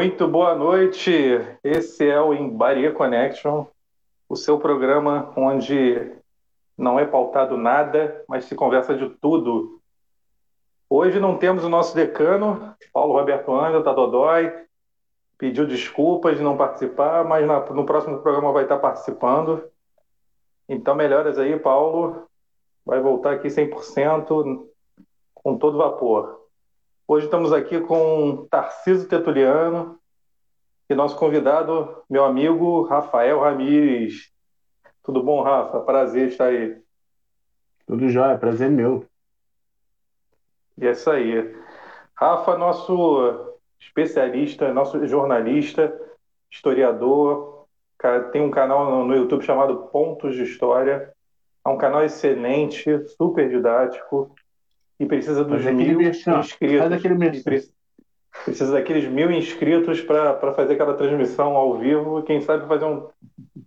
Muito boa noite. Esse é o Embaria Connection, o seu programa onde não é pautado nada, mas se conversa de tudo. Hoje não temos o nosso decano, Paulo Roberto Ângelo, tá dodói, pediu desculpas de não participar, mas na, no próximo programa vai estar participando. Então, melhoras aí, Paulo. Vai voltar aqui 100%, com todo vapor. Hoje estamos aqui com Tarciso Tetuliano e nosso convidado, meu amigo Rafael Ramires. Tudo bom, Rafa? Prazer estar aí. Tudo jóia, prazer meu. E é isso aí. Rafa, nosso especialista, nosso jornalista, historiador, tem um canal no YouTube chamado Pontos de História. É um canal excelente, super didático e precisa dos mil inscritos. Faz aquele precisa daqueles mil inscritos para fazer aquela transmissão ao vivo. Quem sabe fazer um,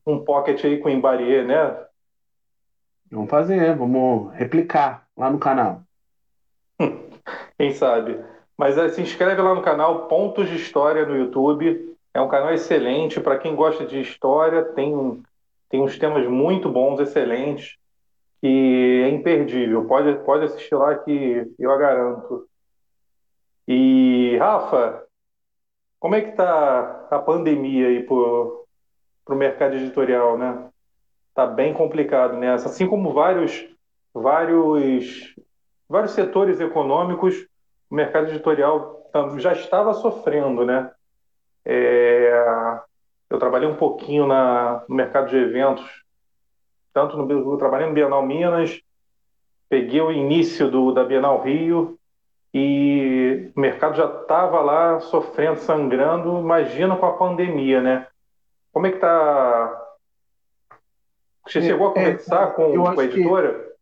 um pocket aí com Embarier, né? Vamos fazer, vamos replicar lá no canal. Quem sabe? Mas é, se inscreve lá no canal Pontos de História no YouTube. É um canal excelente para quem gosta de história. Tem, tem uns temas muito bons, excelentes que é imperdível. Pode, pode assistir lá que eu a garanto. E, Rafa, como é que está a pandemia aí para o mercado editorial, né? Está bem complicado nessa. Assim como vários, vários, vários setores econômicos, o mercado editorial já estava sofrendo, né? É, eu trabalhei um pouquinho na, no mercado de eventos tanto no eu trabalhei no Bienal Minas, peguei o início do, da Bienal Rio e o mercado já estava lá sofrendo, sangrando. Imagina com a pandemia, né? Como é que está? Você é, chegou a é, conversar é, com, com, a editora?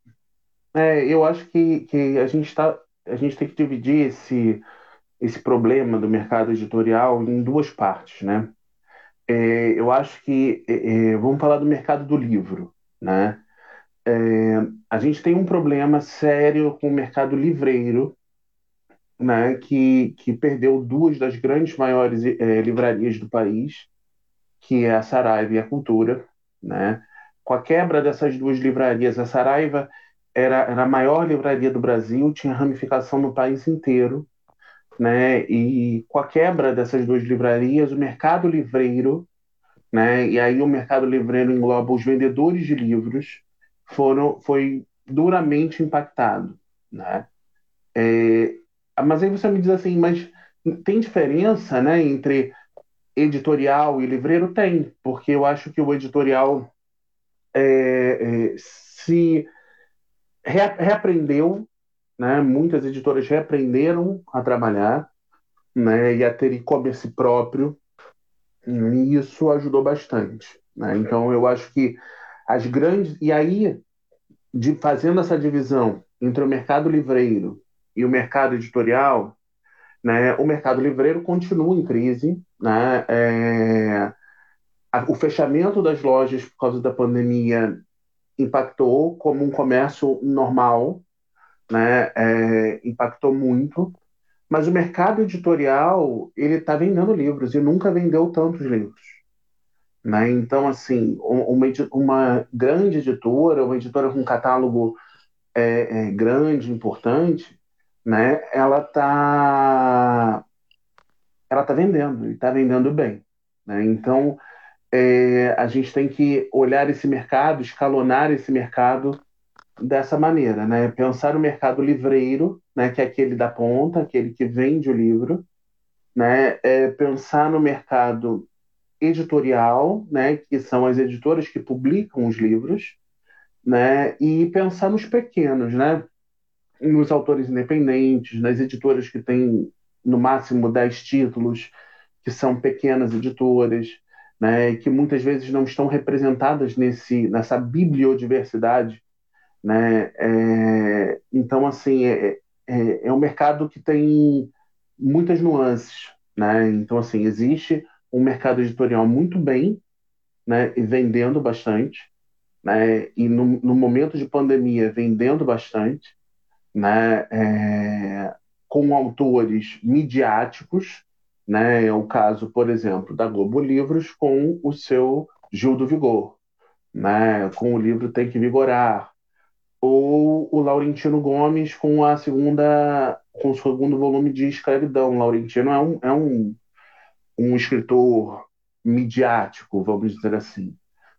Que, é, eu acho que, que a gente está a gente tem que dividir esse esse problema do mercado editorial em duas partes, né? É, eu acho que é vamos falar do mercado do livro né? É, a gente tem um problema sério com o mercado livreiro, né, que, que perdeu duas das grandes maiores é, livrarias do país, que é a Saraiva e a Cultura. Né? Com a quebra dessas duas livrarias, a Saraiva era, era a maior livraria do Brasil, tinha ramificação no país inteiro, né? e com a quebra dessas duas livrarias, o mercado livreiro né? E aí o mercado livreiro engloba os vendedores de livros, foram foi duramente impactado, né? É, mas aí você me diz assim, mas tem diferença, né, entre editorial e livreiro? Tem, porque eu acho que o editorial é, é, se reaprendeu, né? Muitas editoras reaprenderam a trabalhar, né, e a ter e-commerce próprio, e isso ajudou bastante. Né? Então, eu acho que as grandes. E aí, de, fazendo essa divisão entre o mercado livreiro e o mercado editorial, né, o mercado livreiro continua em crise. Né? É, a, o fechamento das lojas por causa da pandemia impactou como um comércio normal, né? É, impactou muito. Mas o mercado editorial, ele está vendendo livros e nunca vendeu tantos livros. Né? Então, assim, uma, uma grande editora, uma editora com catálogo é, é, grande, importante, né? ela está ela tá vendendo, e está vendendo bem. Né? Então, é, a gente tem que olhar esse mercado, escalonar esse mercado dessa maneira, né? Pensar o mercado livreiro, né? Que é aquele da ponta, aquele que vende o livro, né? É pensar no mercado editorial, né? Que são as editoras que publicam os livros, né? E pensar nos pequenos, né? Nos autores independentes, nas editoras que têm no máximo 10 títulos, que são pequenas editoras, né? Que muitas vezes não estão representadas nesse nessa bibliodiversidade né? É, então, assim, é, é, é um mercado que tem muitas nuances. Né? Então, assim, existe um mercado editorial muito bem né? e vendendo bastante. Né? E no, no momento de pandemia, vendendo bastante. Né? É, com autores midiáticos, Né? É o caso, por exemplo, da Globo Livros com o seu Gil do Vigor, né? com o livro Tem que Vigorar, ou o Laurentino Gomes com a segunda com o segundo volume de Escravidão. Laurentino é um, é um, um escritor midiático, vamos dizer assim.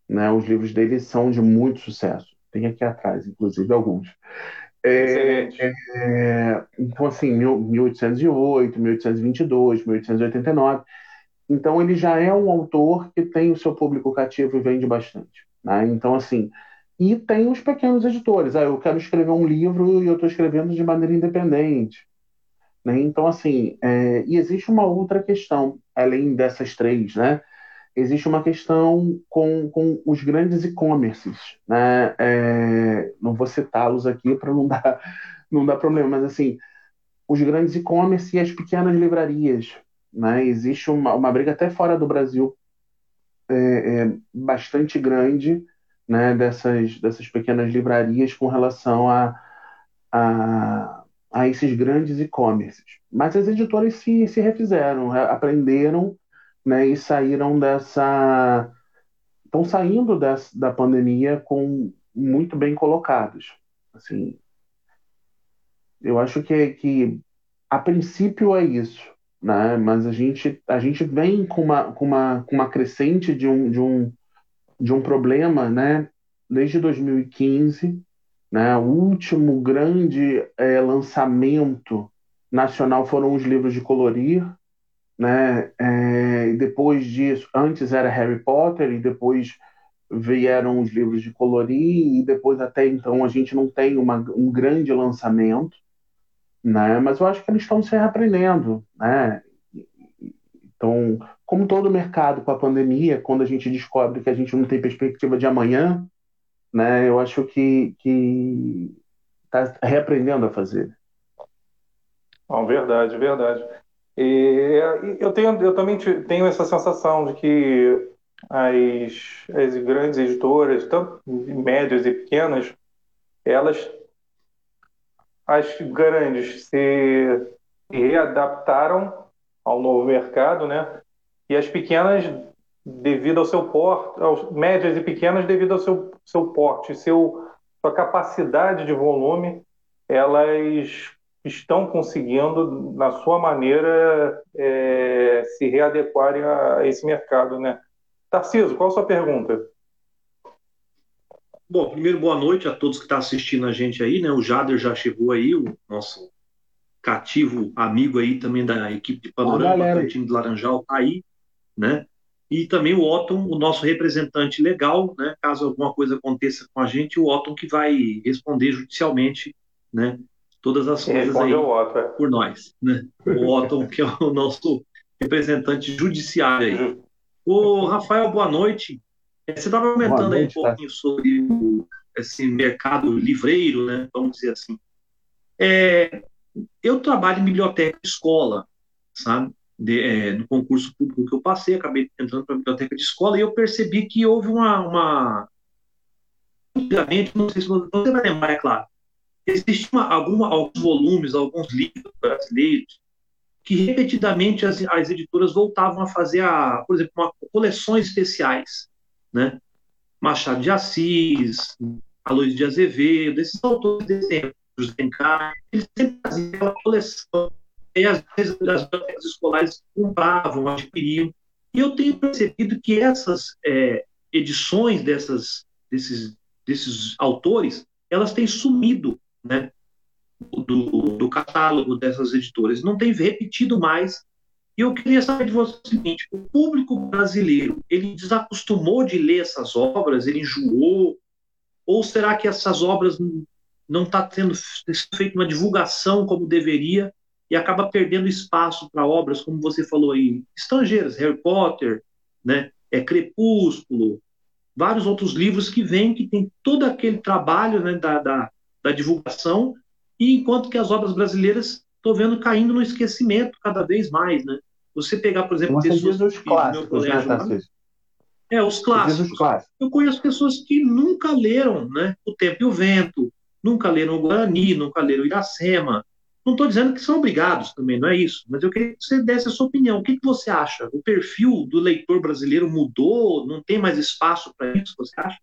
Né? Os livros dele são de muito sucesso. Tem aqui atrás, inclusive, alguns. É, é, então, assim, 1808, 1822, 1889. Então, ele já é um autor que tem o seu público cativo e vende bastante. Né? Então, assim, e tem os pequenos editores. Ah, eu quero escrever um livro e eu estou escrevendo de maneira independente. Né? Então, assim, é, e existe uma outra questão, além dessas três, né? Existe uma questão com, com os grandes e-commerces, né? É, não vou citá-los aqui para não dar, não dar problema, mas, assim, os grandes e-commerce e as pequenas livrarias, né? Existe uma, uma briga até fora do Brasil é, é, bastante grande, né? Dessas, dessas pequenas livrarias com relação a, a a esses grandes e-commerces. Mas as editoras se, se refizeram, aprenderam né, e saíram dessa. estão saindo dessa, da pandemia com muito bem colocados. Assim, eu acho que, que a princípio é isso, né? mas a gente, a gente vem com uma, com uma, com uma crescente de um, de, um, de um problema né? desde 2015 né? O último grande é, lançamento nacional foram os livros de colorir. Né? É, depois disso, antes era Harry Potter, e depois vieram os livros de colorir, e depois até então a gente não tem uma, um grande lançamento. Né? Mas eu acho que eles estão se reaprendendo. Né? Então, como todo mercado com a pandemia, quando a gente descobre que a gente não tem perspectiva de amanhã, né? Eu acho que está reaprendendo a fazer. Não, verdade, verdade. E eu tenho, eu também tenho essa sensação de que as, as grandes editoras, tanto médias e pequenas, elas, as grandes se readaptaram ao novo mercado, né? E as pequenas devido ao seu porte, aos médias e pequenas devido ao seu, seu porte, seu, sua capacidade de volume, elas estão conseguindo, na sua maneira, é, se readequarem a esse mercado, né? Tarciso, qual a sua pergunta? Bom, primeiro, boa noite a todos que estão assistindo a gente aí, né? O Jader já chegou aí, o nosso cativo amigo aí também da equipe de Panorama, do time de Laranjal, tá aí, né? e também o Otton, o nosso representante legal, né, caso alguma coisa aconteça com a gente, o Otton que vai responder judicialmente, né, todas as coisas aí é. por nós, né? O Otton que é o nosso representante judiciário aí. O Rafael, boa noite. É, você estava comentando noite, aí um pouquinho tá? sobre o, esse mercado livreiro, né, vamos dizer assim. É, eu trabalho em biblioteca escola, sabe? De, é, no concurso público que eu passei, acabei entrando para a biblioteca de escola e eu percebi que houve uma, uma... antigamente, não sei se você vai lembrar, é claro, existiam alguns volumes, alguns livros brasileiros que repetidamente as, as editoras voltavam a fazer, a, por exemplo, uma, coleções especiais, né? Machado de Assis, Aloysio de Azevedo, esses autores de exemplo, José eles sempre faziam aquela coleção e às vezes as bibliotecas escolares compravam, adquiriam. E eu tenho percebido que essas é, edições dessas, desses, desses autores, elas têm sumido né, do, do catálogo dessas editoras, não tem repetido mais. E eu queria saber de você o seguinte: o público brasileiro, ele desacostumou de ler essas obras, ele enjoou? Ou será que essas obras não está tendo feito uma divulgação como deveria e acaba perdendo espaço para obras, como você falou aí, estrangeiras, Harry Potter, né, é Crepúsculo, vários outros livros que vêm, que tem todo aquele trabalho né, da, da, da divulgação, e enquanto que as obras brasileiras estou vendo caindo no esquecimento cada vez mais, né? Você pegar, por exemplo, Você pessoas diz os clássicos, né, colégio, É, os clássicos. os clássicos. Eu conheço pessoas que nunca leram, né? O Tempo e o Vento, nunca leram o Guarani, nunca leram o Iracema, Não estou dizendo que são obrigados também, não é isso, mas eu queria que você desse a sua opinião. O que, que você acha? O perfil do leitor brasileiro mudou? Não tem mais espaço para isso, você acha?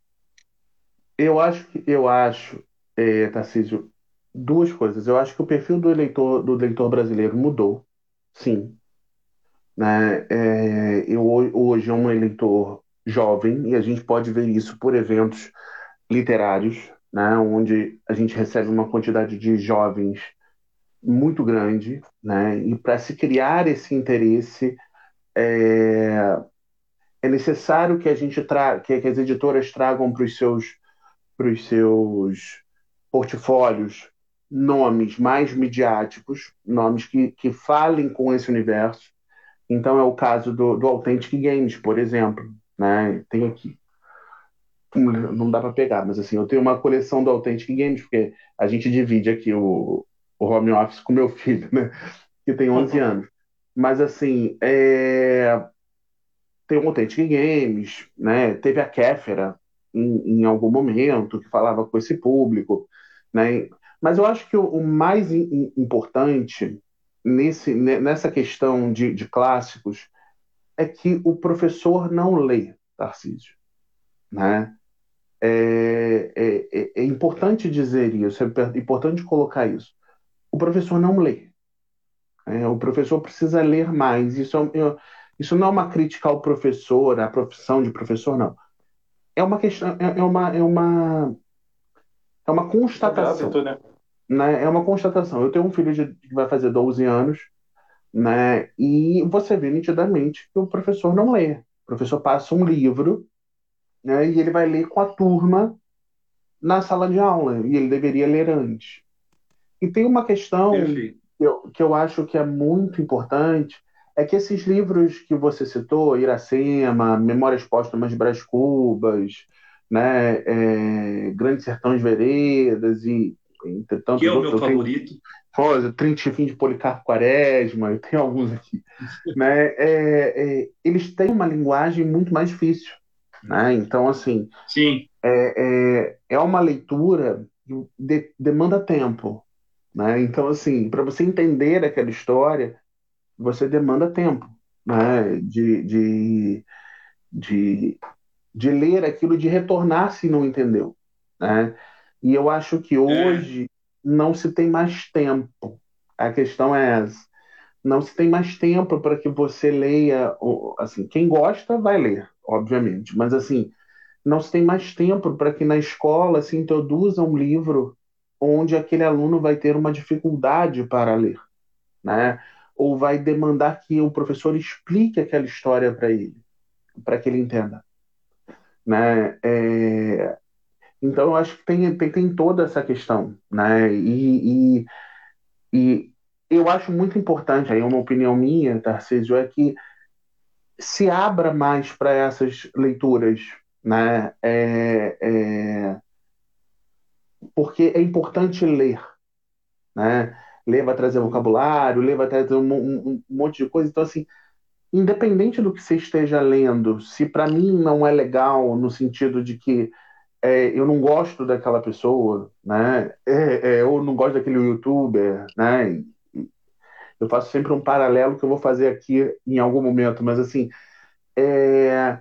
Eu acho, eu acho, é, Tarcísio, duas coisas. Eu acho que o perfil do eleitor, do leitor brasileiro mudou, sim. Né? É, eu, hoje é um eleitor jovem e a gente pode ver isso por eventos literários, né? onde a gente recebe uma quantidade de jovens muito grande, né? e para se criar esse interesse é, é necessário que a gente tra que, que as editoras tragam para os seus para os seus portfólios nomes mais midiáticos, nomes que, que falem com esse universo. Então é o caso do, do Authentic Games, por exemplo. Né? Tem aqui. Não dá para pegar, mas assim, eu tenho uma coleção do Authentic Games, porque a gente divide aqui o, o home office com meu filho, né? que tem 11 uhum. anos. Mas assim, é... tem o Authentic Games, né? teve a Kéfera em, em algum momento que falava com esse público. Né? Mas eu acho que o, o mais in, importante nesse, nessa questão de, de clássicos é que o professor não lê, Tarcísio. Né? É, é, é, é, importante dizer isso, é importante colocar isso. O professor não lê. É, o professor precisa ler mais. Isso, é, isso não é uma crítica ao professor, à profissão de professor, não. É uma questão, é, é uma, é uma, é uma constatação. Né? né? É uma constatação. Eu tenho um filho de, que vai fazer 12 anos, né? E você vê nitidamente que o professor não lê. O professor passa um livro, né? E ele vai ler com a turma na sala de aula. E ele deveria ler antes. E tem uma questão que eu, que eu acho que é muito importante, é que esses livros que você citou, Iracema, Memórias Póstumas de Brás Cubas, né, é, Grandes Sertões Veredas e entre tantos que é o meu favorito. Rosa, Trintifim de Policarpo Quaresma, eu tenho alguns aqui. né? É, é, eles têm uma linguagem muito mais difícil. Né? Então, assim, Sim. É, é, é uma leitura que de, demanda tempo. Né? Então, assim, para você entender aquela história, você demanda tempo né? de, de, de, de ler aquilo, de retornar se não entendeu. Né? E eu acho que é. hoje é. não se tem mais tempo. A questão é essa. Não se tem mais tempo para que você leia. Assim, quem gosta vai ler, obviamente, mas assim, não se tem mais tempo para que na escola se introduza um livro onde aquele aluno vai ter uma dificuldade para ler, né? Ou vai demandar que o professor explique aquela história para ele, para que ele entenda, né? É, então, eu acho que tem, tem, tem toda essa questão, né? E, e, e eu acho muito importante, aí uma opinião minha, Tarcísio, é que se abra mais para essas leituras, né? É, é, porque é importante ler, né? Ler vai trazer vocabulário, ler vai trazer um, um, um monte de coisa. Então, assim, independente do que você esteja lendo, se para mim não é legal no sentido de que é, eu não gosto daquela pessoa, né? É, é, eu não gosto daquele youtuber, né? Eu faço sempre um paralelo que eu vou fazer aqui em algum momento, mas assim, é,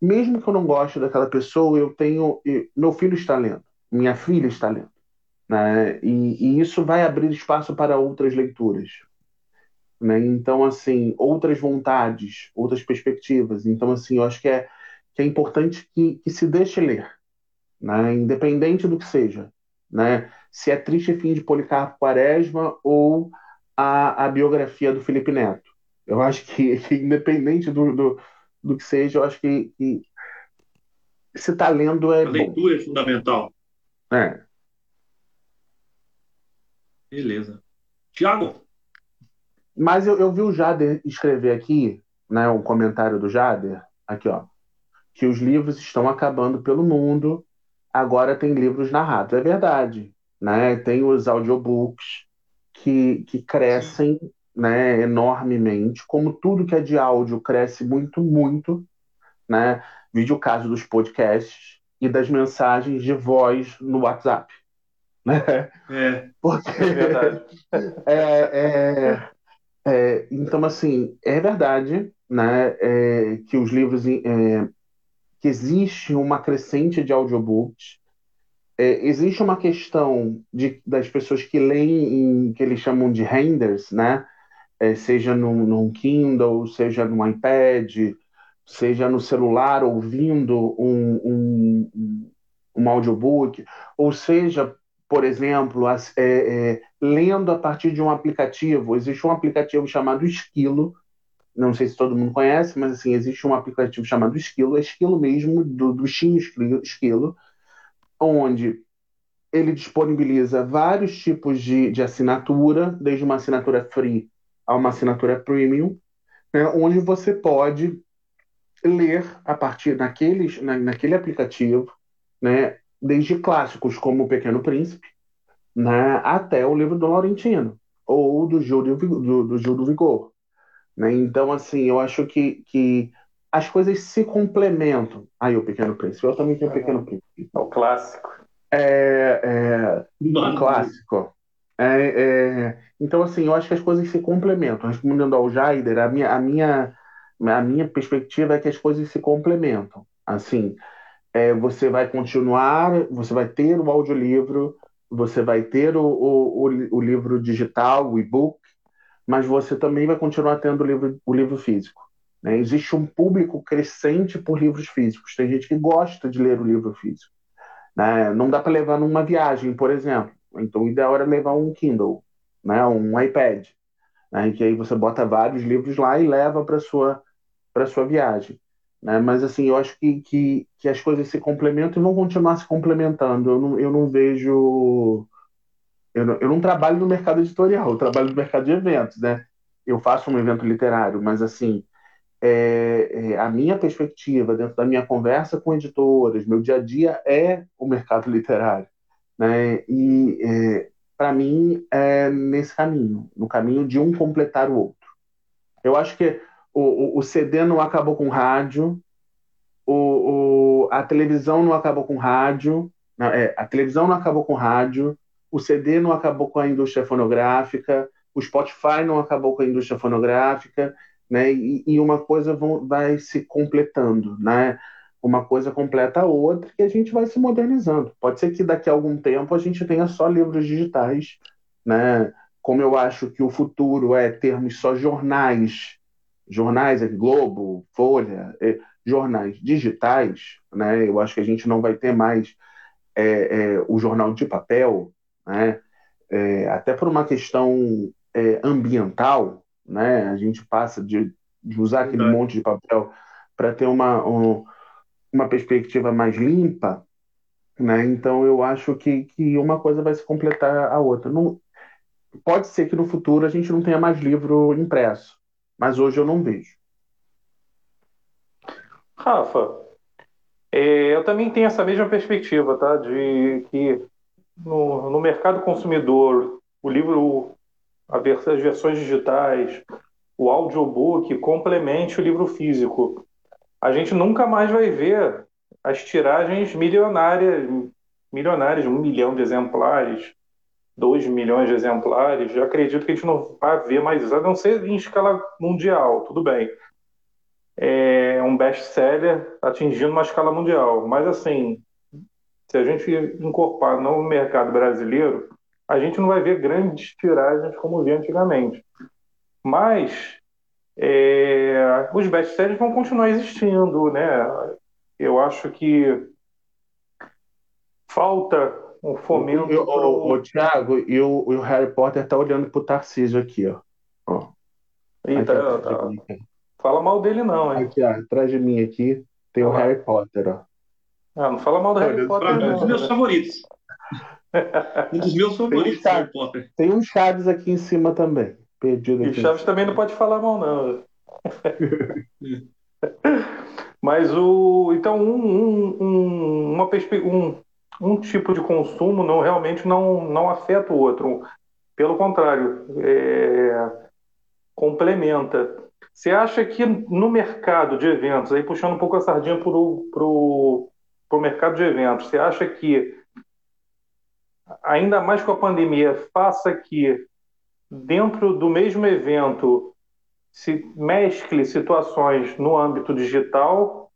mesmo que eu não goste daquela pessoa, eu tenho, meu filho está lendo, minha filha está lendo, né? E, e isso vai abrir espaço para outras leituras, né? Então, assim, outras vontades, outras perspectivas. Então, assim, eu acho que é que é importante que, que se deixe ler, né? independente do que seja. Né? Se é Triste Fim de Policarpo Quaresma ou a, a biografia do Felipe Neto. Eu acho que, que independente do, do, do, que seja, eu acho que, que se está lendo é. A leitura bom. é fundamental. É. Beleza. Tiago? Mas eu, eu vi o Jader escrever aqui, né, um comentário do Jader, aqui, ó, que os livros estão acabando pelo mundo agora tem livros narrados. É verdade. Né? Tem os audiobooks que, que crescem né, enormemente, como tudo que é de áudio cresce muito, muito. Né? Vídeo caso dos podcasts e das mensagens de voz no WhatsApp. né? É. Porque é verdade. é, é, é, então, assim, é verdade né, é, que os livros. É, que existe uma crescente de audiobooks. Existe uma questão de, das pessoas que leem em que eles chamam de renders, né? Seja no, no Kindle, seja no iPad, seja no celular ouvindo um, um, um audiobook, ou seja, por exemplo, é, é, lendo a partir de um aplicativo. Existe um aplicativo chamado Esquilo, não sei se todo mundo conhece, mas assim, existe um aplicativo chamado Esquilo, é Esquilo mesmo, do, do Steam Esquilo, onde ele disponibiliza vários tipos de, de assinatura, desde uma assinatura free a uma assinatura premium, né, onde você pode ler a partir daqueles, na, naquele aplicativo, né, desde clássicos como O Pequeno Príncipe, né, até o livro do Laurentino, ou do Gil do, do, do, Gil do Vigor. Né? Então, assim, eu acho que, que as coisas se complementam. Aí, O Pequeno Príncipe, eu também tenho O Pequeno Príncipe. É o clássico. É, é um clássico. É, é, então, assim, eu acho que as coisas se complementam. Respondendo ao Jaider, a minha, a minha, a minha perspectiva é que as coisas se complementam. Assim, é, você vai continuar, você vai ter o audiolivro, você vai ter o, o, o, o livro digital, o e-book, mas você também vai continuar tendo o livro, o livro físico. Né? Existe um público crescente por livros físicos. Tem gente que gosta de ler o livro físico. Né? Não dá para levar numa viagem, por exemplo. Então, o ideal era levar um Kindle, né? um iPad, né? que aí você bota vários livros lá e leva para sua para sua viagem. Né? Mas, assim, eu acho que, que, que, as coisas se complementam e vão continuar se complementando. Eu não, eu não vejo. Eu não, eu não trabalho no mercado editorial, eu trabalho no mercado de eventos, né? Eu faço um evento literário, mas, assim, é, é, a minha perspectiva dentro da minha conversa com editoras, meu dia a dia é o mercado literário. Né? E, é, para mim, é nesse caminho no caminho de um completar o outro. Eu acho que o, o, CD não acabou com rádio, o, o, a televisão não acabou com rádio, não, é, a televisão não acabou com rádio, o CD não acabou com a indústria fonográfica, o Spotify não acabou com a indústria fonográfica, né? E, e uma coisa vão, vai se completando, né? Uma coisa completa a outra e a gente vai se modernizando. Pode ser que daqui a algum tempo a gente tenha só livros digitais, né? Como eu acho que o futuro é termos só jornais jornais, Globo, Folha, é, jornais digitais, né? Eu acho que a gente não vai ter mais é, é, o jornal de papel, né? É, até por uma questão é, ambiental, né? A gente passa de, de usar aquele monte de papel para ter uma, um, uma perspectiva mais limpa, né? Então eu acho que, que uma coisa vai se completar a outra. Não, pode ser que no futuro a gente não tenha mais livro impresso, mas hoje eu não vejo. Rafa, é, eu também tenho essa mesma perspectiva, tá? De que no, no mercado consumidor, o livro, as versões digitais, o audiobook complemente o livro físico. A gente nunca mais vai ver as tiragens milionárias, milionárias, um milhão de exemplares, 2 milhões de exemplares, eu acredito que a gente não vai ver mais isso, a não ser em escala mundial, tudo bem. É um best-seller atingindo uma escala mundial, mas assim, se a gente incorporar no mercado brasileiro, a gente não vai ver grandes tiragens como via antigamente. Mas é, os best-sellers vão continuar existindo, né? Eu acho que falta um fomento. O, o, o, Thiago, e o, o Harry Potter tá olhando pro Tarcísio aqui, ó. ó. Eita, tá, tá. Fala mal dele, não, hein? Aqui, ó, atrás de mim aqui tem ah, o Harry Potter, ó. Ah, não fala mal do Harry Potter. Não, um dos meus favoritos. um dos meus favoritos, tem um Harry Potter. Tem um Chaves aqui em cima também. Perdido aqui. E Chaves também não pode falar mal, não. Mas o. Então, um, um, um uma perspectiva. Um, um tipo de consumo não realmente não, não afeta o outro. Pelo contrário, é, complementa. Você acha que no mercado de eventos, aí puxando um pouco a sardinha para o mercado de eventos, você acha que ainda mais com a pandemia, faça que dentro do mesmo evento se mescle situações no âmbito digital,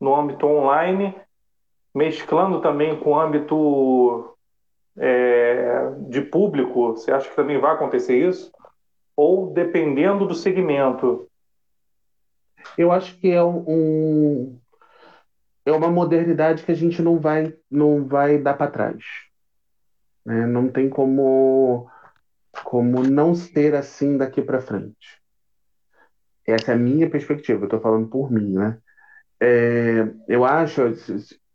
no âmbito online, mesclando também com o âmbito é, de público? Você acha que também vai acontecer isso? Ou dependendo do segmento? Eu acho que é um, é uma modernidade que a gente não vai não vai dar para trás. Né? Não tem como como não ser assim daqui para frente. Essa é a minha perspectiva. Eu estou falando por mim, né? É, eu acho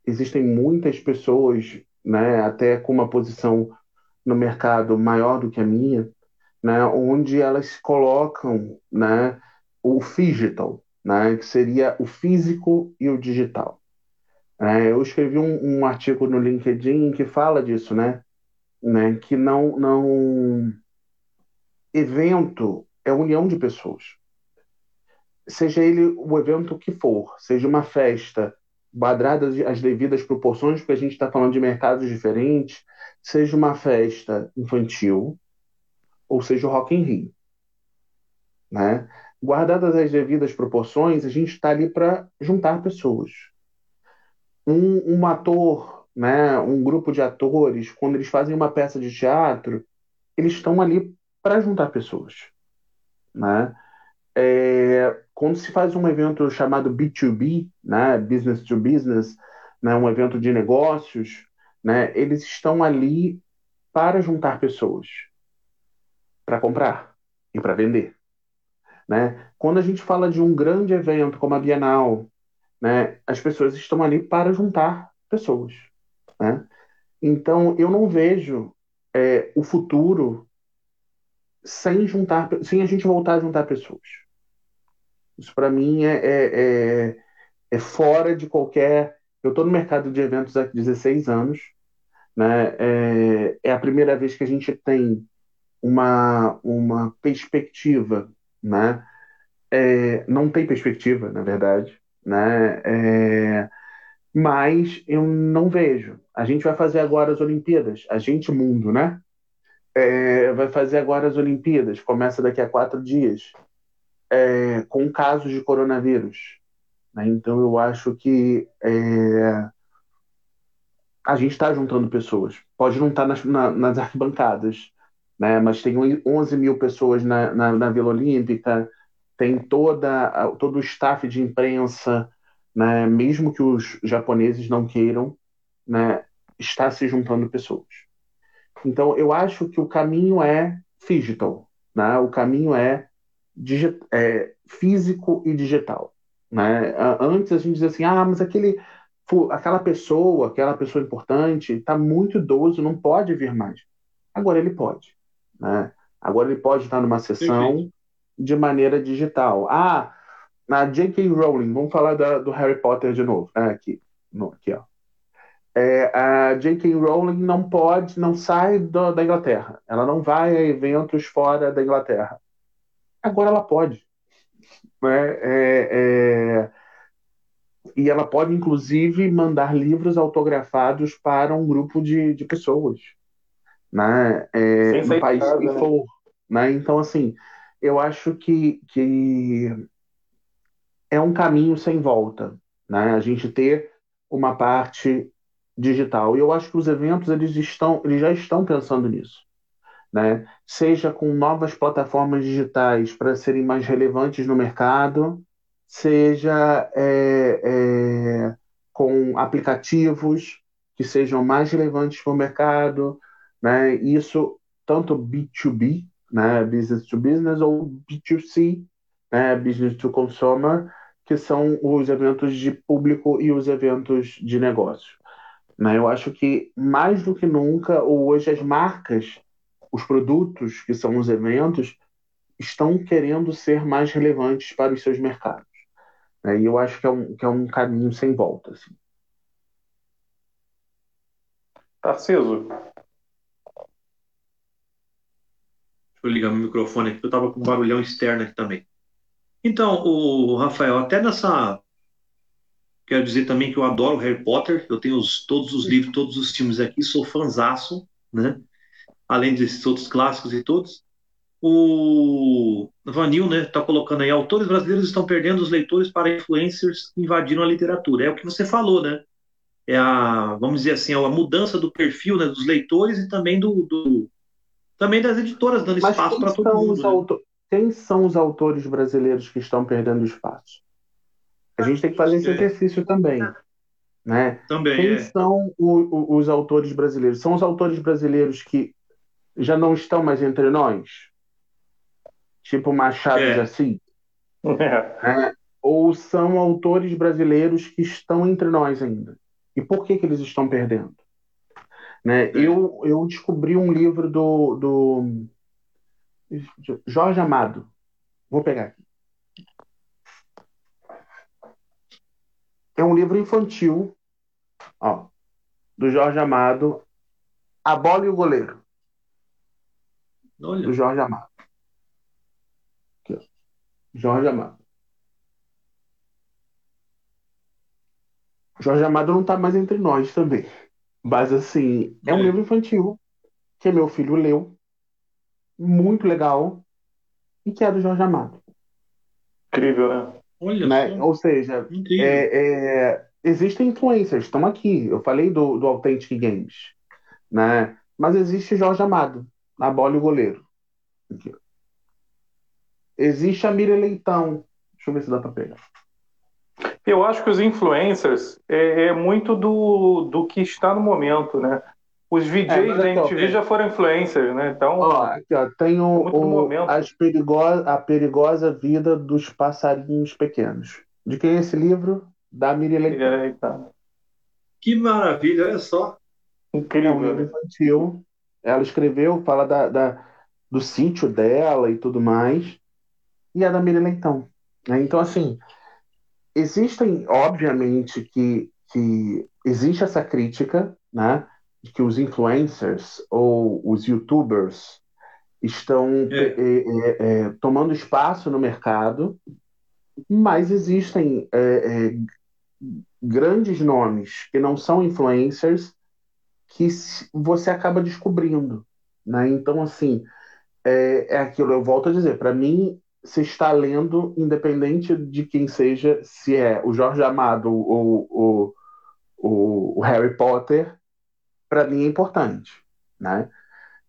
existem muitas pessoas, né, até com uma posição no mercado maior do que a minha, né, onde elas colocam, né, o digital, né, que seria o físico e o digital. É, eu escrevi um, um, artigo no LinkedIn que fala disso, né, né, que não, não evento é união de pessoas. Seja ele o evento que for, seja uma festa, quadradas as devidas proporções, porque a gente está falando de mercados diferentes, seja uma festa infantil, ou seja o Rock in Rio. Né? Guardadas as devidas proporções, a gente está ali para juntar pessoas. Um, um ator, né, um grupo de atores, quando eles fazem uma peça de teatro, eles estão ali para juntar pessoas. Né? É, quando se faz um evento chamado B2B, né, business to business, né, um evento de negócios, né, eles estão ali para juntar pessoas, para comprar e para vender. Né? Quando a gente fala de um grande evento como a Bienal, né, as pessoas estão ali para juntar pessoas. Né? Então, eu não vejo é, o futuro sem juntar, sem a gente voltar a juntar pessoas. Isso para mim é, é, é, é, fora de qualquer. Eu estou no mercado de eventos há 16 anos, né? É, é, a primeira vez que a gente tem uma, uma perspectiva, né? É, não tem perspectiva, na verdade, né? É, mas eu não vejo. A gente vai fazer agora as Olimpíadas, a gente mundo, né? é, vai fazer agora as Olimpíadas, começa daqui a quatro dias, é, com casos de coronavírus. Né? Então eu acho que é, a gente está juntando pessoas. Pode não estar tá nas, na, nas arquibancadas, né? mas tem 11 mil pessoas na, na, na Vila Olímpica, tem toda, todo o staff de imprensa, né? mesmo que os japoneses não queiram, né? está se juntando pessoas. Então, eu acho que o caminho é digital, né? o caminho é, é físico e digital. Né? Antes a gente dizia assim, ah, mas aquele, aquela pessoa, aquela pessoa importante, está muito idoso, não pode vir mais. Agora ele pode. Né? Agora ele pode estar numa sessão Perfeito. de maneira digital. Ah, na J.K. Rowling, vamos falar da, do Harry Potter de novo. É, aqui, no, aqui ó é, a J.K. Rowling não pode, não sai do, da Inglaterra. Ela não vai a eventos fora da Inglaterra. Agora ela pode. Né? É, é, e ela pode, inclusive, mandar livros autografados para um grupo de, de pessoas. Né? É, no país que né? for. Né? Então, assim, eu acho que, que é um caminho sem volta. Né? A gente ter uma parte digital. E eu acho que os eventos eles estão, eles já estão pensando nisso, né? Seja com novas plataformas digitais para serem mais relevantes no mercado, seja é, é, com aplicativos que sejam mais relevantes para o mercado, né? Isso tanto B2B, né, business to business, ou B2C, né, business to consumer, que são os eventos de público e os eventos de negócio. Né? Eu acho que mais do que nunca, hoje as marcas, os produtos que são os eventos, estão querendo ser mais relevantes para os seus mercados. Né? E eu acho que é um, que é um caminho sem volta. Assim. Tarciso. Deixa eu ligar meu microfone aqui, eu estava com um barulhão externo aqui também. Então, o Rafael, até nessa Quero dizer também que eu adoro Harry Potter, eu tenho os, todos os livros, todos os filmes aqui, sou fanzaço, né? Além desses outros clássicos e todos. O Vanil, né, está colocando aí, autores brasileiros estão perdendo os leitores para influencers que invadiram a literatura. É o que você falou, né? É a, vamos dizer assim, é a mudança do perfil né, dos leitores e também do, do também das editoras dando Mas espaço para todo mundo. Né? Autor... Quem são os autores brasileiros que estão perdendo espaço? A gente tem que fazer esse é. exercício também. Né? Também Quem é. são o, o, os autores brasileiros? São os autores brasileiros que já não estão mais entre nós? Tipo Machado é. de Assis? É. é. Ou são autores brasileiros que estão entre nós ainda? E por que, que eles estão perdendo? Né? É. Eu, eu descobri um livro do, do Jorge Amado. Vou pegar aqui. É um livro infantil ó, do Jorge Amado, A Bola e o Goleiro. Olha. Do Jorge Amado. Aqui. Jorge Amado. Jorge Amado não está mais entre nós também. Mas, assim, é um é. livro infantil que meu filho leu, muito legal, e que é do Jorge Amado. Incrível, né? Olha né? Ou seja, é, é, existem influencers, estão aqui. Eu falei do, do Authentic Games, né? Mas existe Jorge Amado, na bola e o goleiro. Aqui. Existe a Miriam Leitão. Deixa eu ver se dá para pegar. Eu acho que os influencers é, é, muito do, do que está no momento, né? Os VJs é, da MTV já foram influencers, né? Então, ó, aqui, ó, tem o, o as perigosa, a perigosa vida dos passarinhos pequenos. De quem é esse livro? Da Miriam Leitão. Que maravilha, olha só. Incrível. É um livro infantil. Ela escreveu, fala da, da, do sítio dela e tudo mais. E é da Miriam Leitão. Né? Então, assim, existem, obviamente, que, que existe essa crítica, né? De que os influencers ou os youtubers estão é. É, é, é tomando espaço no mercado, mas existem é, é, grandes nomes que não são influencers que você acaba descobrindo, né? Então, assim, é, é aquilo, eu volto a dizer, para mim, você está lendo, independente de quem seja, se é o Jorge Amado ou o, Harry Potter, para mim é importante, né?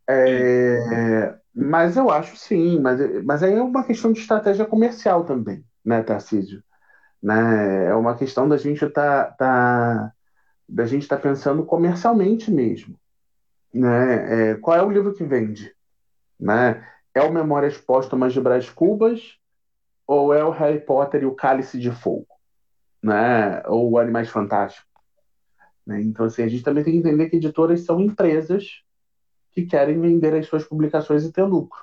É, mas eu acho sim, mas, mas aí é uma questão de estratégia comercial também, né, Tarcísio? Né? É uma questão da gente tá, tá da gente estar tá pensando comercialmente mesmo, né? É, qual é o livro que vende, né? É o Memórias Póstumas de Brás Cubas ou é o Harry Potter e o Cálice de Fogo, né? Ou Animais Fantásticos. Né? Então, assim, a gente também tem que entender que editoras são empresas que querem vender as suas publicações e ter lucro.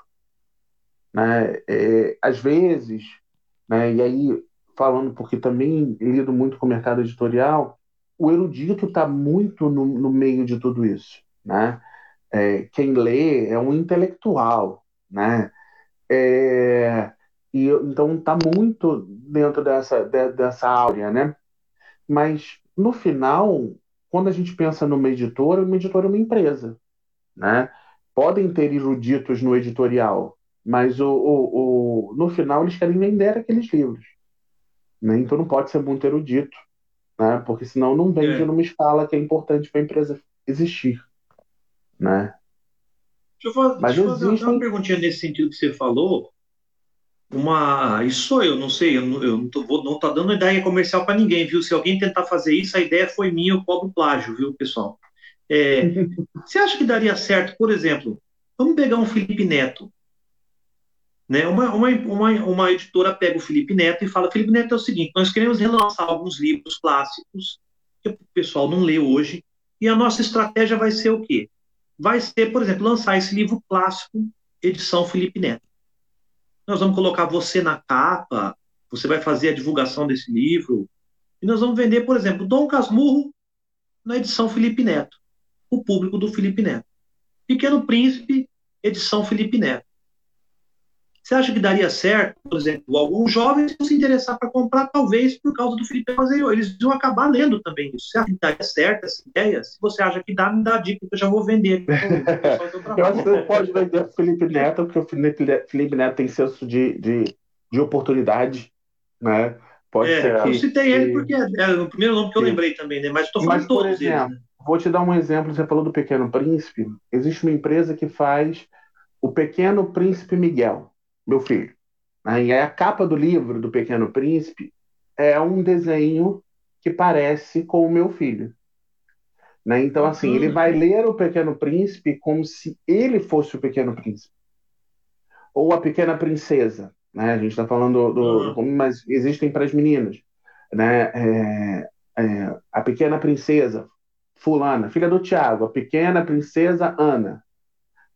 Né? É, às vezes, né, e aí falando porque também lido muito com o mercado editorial, o erudito está muito no, no, meio de tudo isso. Né? É, quem lê é um intelectual, né? É, e então está muito dentro dessa de, dessa áurea, né? Mas no final, quando a gente pensa numa editora, uma editora é uma empresa, né? Podem ter eruditos no editorial, mas o, o, o, no final eles querem vender aqueles livros, né? Então não pode ser muito erudito, né? Porque senão não vende é. numa escala que é importante para a empresa existir, né? Deixa eu, fazer, deixa eu fazer uma perguntinha nesse sentido que você falou. Uma, isso sou eu, não sei, eu não, eu não, tô, não tá dando ideia comercial para ninguém, viu? Se alguém tentar fazer isso, a ideia foi minha, eu cobro plágio, viu, pessoal? É, você acha que daria certo, por exemplo, vamos pegar um Felipe Neto, né? Uma, uma, uma, uma editora pega o Felipe Neto e fala: Felipe Neto é o seguinte, nós queremos relançar alguns livros clássicos que o pessoal não lê hoje, e a nossa estratégia vai ser o quê? vai ser, por exemplo, lançar esse livro clássico, edição Felipe Neto. Nós vamos colocar você na capa, você vai fazer a divulgação desse livro, e nós vamos vender, por exemplo, Dom Casmurro na edição Felipe Neto, o público do Felipe Neto. Pequeno Príncipe, edição Felipe Neto. Você acha que daria certo, por exemplo, alguns jovens se interessar para comprar, talvez por causa do Felipe Mazeió? Eles vão acabar lendo também isso. Você acha que daria certo essa ideia? Se você acha que dá, me dá a dica, que eu já vou vender. eu acho que você pode vender o Felipe Neto, porque o Felipe Neto tem senso de, de, de oportunidade, né? Pode é, ser que, eu citei que... ele porque é, é, o primeiro nome que eu lembrei também, né? Mas estou falando Mas, todos exemplo, eles, né? Vou te dar um exemplo. Você falou do Pequeno Príncipe. Existe uma empresa que faz o Pequeno Príncipe Miguel, meu filho. Aí a capa do livro do Pequeno Príncipe é um desenho que parece com o meu filho. Né? Então, assim, ele vai ler o Pequeno Príncipe como se ele fosse o Pequeno Príncipe. Ou a Pequena Princesa. Né? A gente está falando do, do, Mas existem para as meninas. Né? É, é, a Pequena Princesa, Fulana, filha do Tiago, a Pequena Princesa Ana.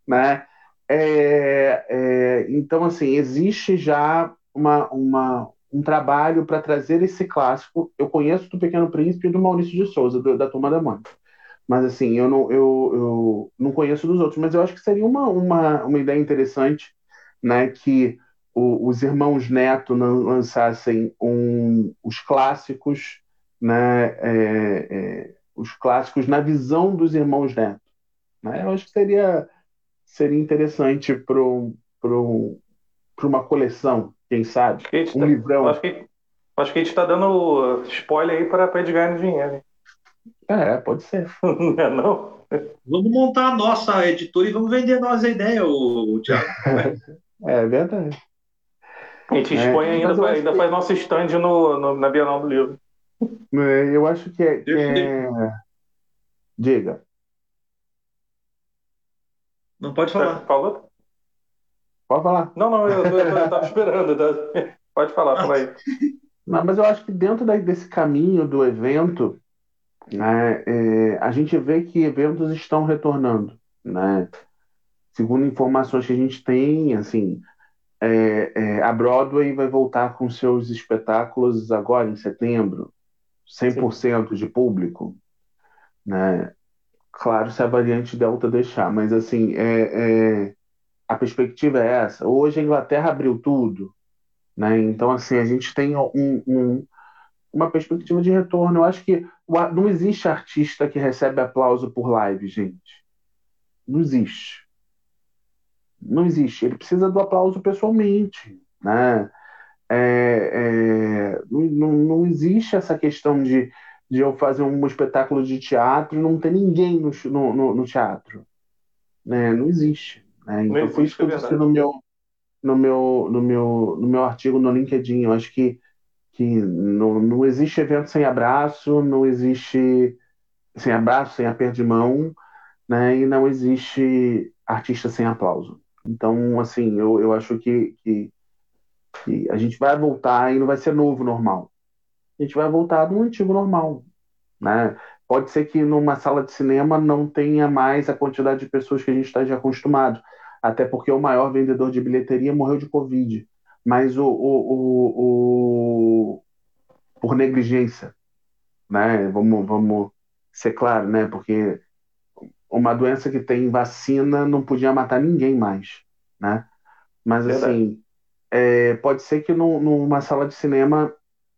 Né? É, é, então, assim, existe já uma, uma, um trabalho para trazer esse clássico. Eu conheço do Pequeno Príncipe e do Maurício de Souza, do, da Turma da Mônica. Mas, assim, eu não, eu, eu não conheço dos outros. Mas eu acho que seria uma, uma, uma ideia interessante né, que o, os irmãos Neto lançassem um, os clássicos, né, é, é, os clássicos na visão dos irmãos Neto. Né? Eu acho que seria seria interessante para uma coleção, quem sabe? Um tá, livrão. Acho que, acho que a gente está dando spoiler aí para eles ganharem dinheiro. É, pode ser. não é não? Vamos montar a nossa editora e vamos vender a nossa ideia, o Thiago. é verdade. A gente expõe é, ainda, ainda que... faz nosso stand no, no, na Bienal do Livro. É, eu acho que é. Que é... Diga. Não pode falar. É, falou? Pode falar. Não, não, eu, estava esperando. Tá? Pode falar, fala aí. Não, mas eu acho que dentro desse caminho do evento, né, é, a gente vê que eventos estão retornando. Né? Segundo informações que a gente tem, assim, é, é, a Broadway vai voltar com seus espetáculos agora em setembro, 100% Sim. de público. Né? Claro, se a variante Delta deixar, mas assim, é, é, a perspectiva é essa. Hoje a Inglaterra abriu tudo, né? Então, assim, a gente tem um, um, uma perspectiva de retorno. Eu acho que não existe artista que recebe aplauso por live, gente. Não existe. Não existe. Ele precisa do aplauso pessoalmente, né? É, é, não, não existe essa questão de de eu fazer um espetáculo de teatro e não ter ninguém no, no, no teatro. Né? Não existe. Né? Então foi isso que eu é disse no meu, no, meu, no, meu, no meu artigo no LinkedIn. Eu acho que, que não, não existe evento sem abraço, não existe sem abraço, sem aperto de mão, né? e não existe artista sem aplauso. Então, assim, eu, eu acho que, que, que a gente vai voltar e não vai ser novo normal a gente vai voltar no antigo normal. Né? Pode ser que numa sala de cinema não tenha mais a quantidade de pessoas que a gente está já acostumado, até porque o maior vendedor de bilheteria morreu de Covid. Mas o, o, o, o por negligência, né? Vamos, vamos ser claro, né? Porque uma doença que tem vacina não podia matar ninguém mais, né? Mas Verdade. assim, é, pode ser que no, numa sala de cinema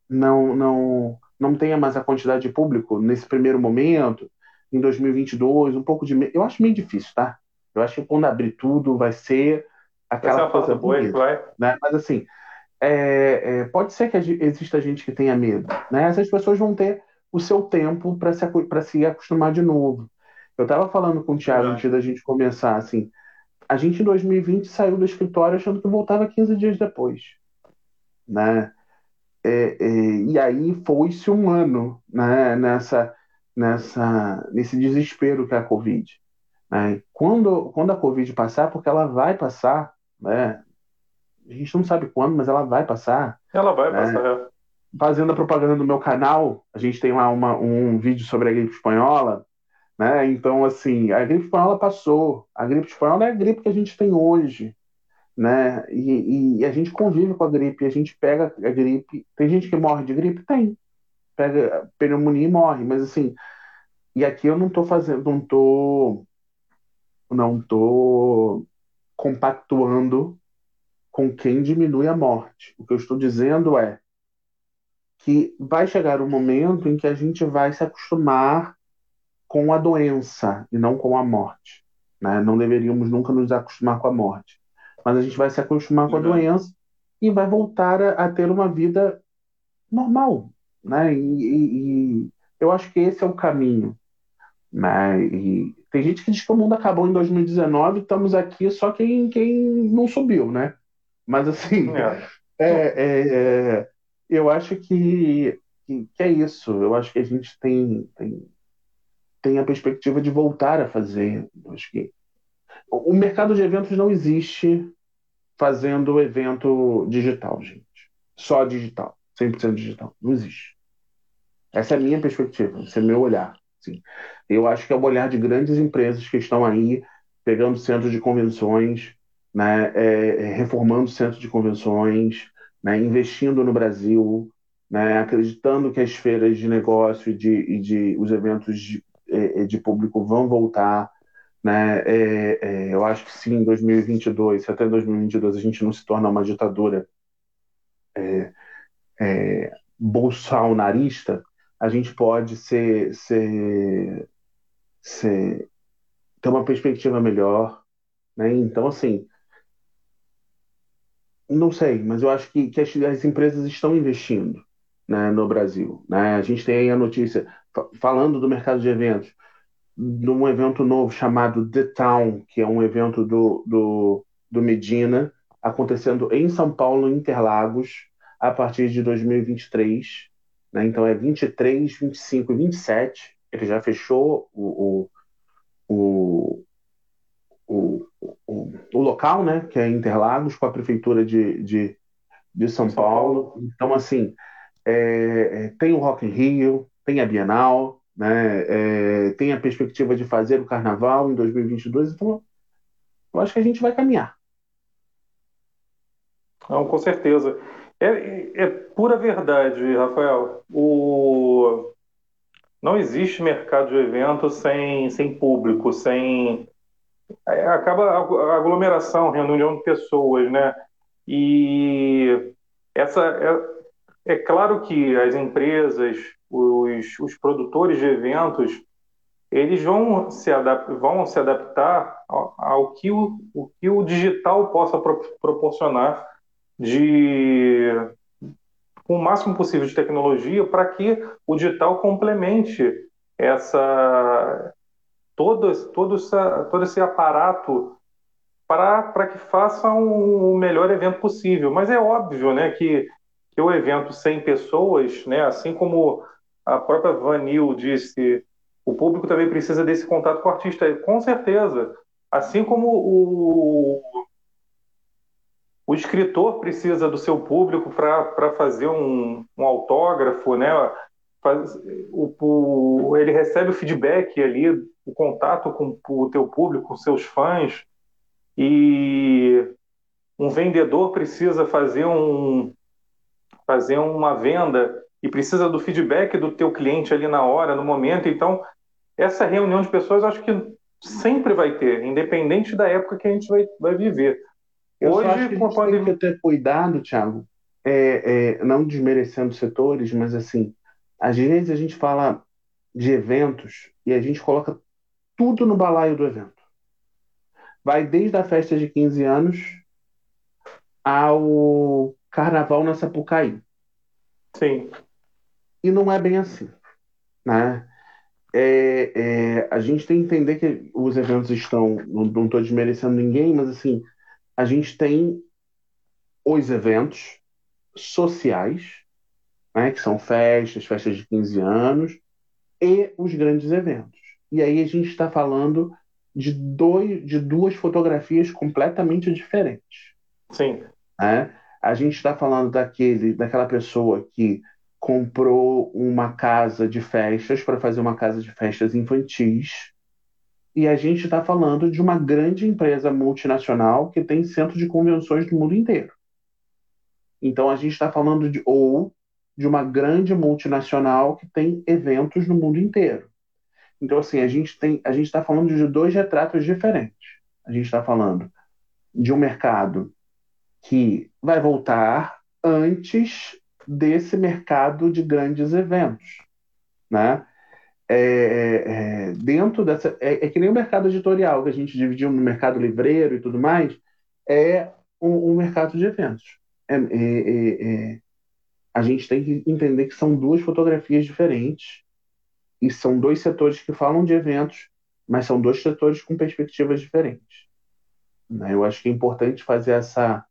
não, não, não tenha mais a quantidade de público nesse primeiro momento, em 2022, um pouco de. Eu acho meio difícil, tá? Eu acho que quando abrir tudo vai ser aquela vai ser coisa boa, vai. Né? Mas assim, é, é, pode ser que exista gente que tenha medo, né? Essas pessoas vão ter o seu tempo para se, se acostumar de novo. Eu estava falando com o Thiago antes da gente começar, assim, a gente em 2020 saiu do escritório achando que voltava 15 dias depois, né? É, é, e aí foi-se um ano né, nessa, nessa, nesse desespero que é a Covid. Né? Quando, quando a Covid passar, porque ela vai passar, né? a gente não sabe quando, mas ela vai passar. Ela vai né? passar. É. Fazendo a propaganda do meu canal, a gente tem lá uma, um vídeo sobre a gripe espanhola, né? Então, assim, a gripe espanhola passou. A gripe espanhola é a gripe que a gente tem hoje né? E, e, a gente convive com a gripe, a gente pega a gripe. Tem gente que morre de gripe? Tem. Pega pneumonia e morre, mas assim. E aqui eu não tô fazendo, não tô. Não tô compactuando com quem diminui a morte. O que eu estou dizendo é que vai chegar um momento em que a gente vai se acostumar com a doença e não com a morte. Né? Não deveríamos nunca nos acostumar com a morte. Mas a gente vai se acostumar com a doença e vai voltar a, a, ter uma vida normal. Né? E, e, e, eu acho que esse é o caminho. Né? E tem gente que diz que o mundo acabou em 2019, estamos aqui só quem, quem não subiu, né? Mas assim, é. É, é, é, eu acho que, que, que, é isso. Eu acho que a gente tem, tem, tem a perspectiva de voltar a fazer. Eu acho que o mercado de eventos não existe fazendo evento digital, gente. Só digital, 100% digital. Não existe. Essa é a minha perspectiva, esse é meu olhar. Sim. Eu acho que é o olhar de grandes empresas que estão aí pegando centros de convenções, né, é, é reformando centros de convenções, né, investindo no Brasil, né, acreditando que as feiras de negócio e de, e de os eventos de, é, de público vão voltar. Né? É, é, eu acho que sim, em 2022, se até 2022 a gente não se torna uma ditadura é, é, bolsonarista, a gente pode ser, ser, ser, ter uma perspectiva melhor. Né? Então, assim, não sei, mas eu acho que, que as, as empresas estão investindo né, no Brasil. Né? A gente tem aí a notícia, falando do mercado de eventos, num evento novo chamado The Town, que é um evento do, do, do Medina, acontecendo em São Paulo, Interlagos, a partir de 2023. Né? Então é 23, 25 e 27. Ele já fechou o, o, o, o, o local, né, que é Interlagos, com a prefeitura de, de, de São, Paulo. Então, assim, é, é, tem o Rock in Rio, tem a Bienal, né, é, tem a perspectiva de fazer o Carnaval em 2022. Então, eu acho que a gente vai caminhar. Não, com certeza. É, é pura verdade, Rafael. O... Não existe mercado de eventos sem, sem público, sem acaba a aglomeração, reunião de pessoas, né? E essa é, é claro que as empresas, os, os produtores de eventos, eles vão se, vão se adaptar ao, ao, que o, o que o digital possa pro proporcionar de com o máximo possível de tecnologia para que o digital complemente essa todo, todo, essa, todo esse aparato para que faça um, o melhor evento possível. Mas é óbvio né, que, que o evento sem pessoas, né, assim como a própria Vanil disse, o público também precisa desse contato com o artista, com certeza. Assim como o, o escritor precisa do seu público para fazer um, um autógrafo, né? O, o, ele recebe o feedback ali o contato com o teu público, com seus fãs, e um vendedor precisa fazer um fazer uma venda e precisa do feedback do teu cliente ali na hora, no momento. Então, essa reunião de pessoas acho que sempre vai ter, independente da época que a gente vai, vai viver. Eu Hoje, acho que a gente tem que ter cuidado, Thiago, é, é, não desmerecendo setores, mas assim, às vezes a gente fala de eventos e a gente coloca tudo no balaio do evento. Vai desde a festa de 15 anos ao carnaval na Sapucaí. Sim. E não é bem assim. Né? É, é, a gente tem que entender que os eventos estão. Não estou desmerecendo ninguém, mas assim, a gente tem os eventos sociais, né, que são festas, festas de 15 anos, e os grandes eventos. E aí a gente está falando de, dois, de duas fotografias completamente diferentes. Sim. Né? A gente está falando daquele, daquela pessoa que comprou uma casa de festas para fazer uma casa de festas infantis. E a gente está falando de uma grande empresa multinacional que tem centro de convenções no mundo inteiro. Então a gente está falando de ou de uma grande multinacional que tem eventos no mundo inteiro. Então, assim, a gente tem, a gente está falando de dois retratos diferentes. A gente está falando de um mercado que vai voltar antes desse mercado de grandes eventos, né? É, é, é, dentro dessa é, é, que nem o mercado editorial que a gente dividiu no mercado livreiro e tudo mais é um, um mercado de eventos é, é, a gente tem que entender que são duas fotografias diferentes e são dois setores que falam de eventos mas são dois setores com perspectivas diferentes né? eu acho que é importante fazer essa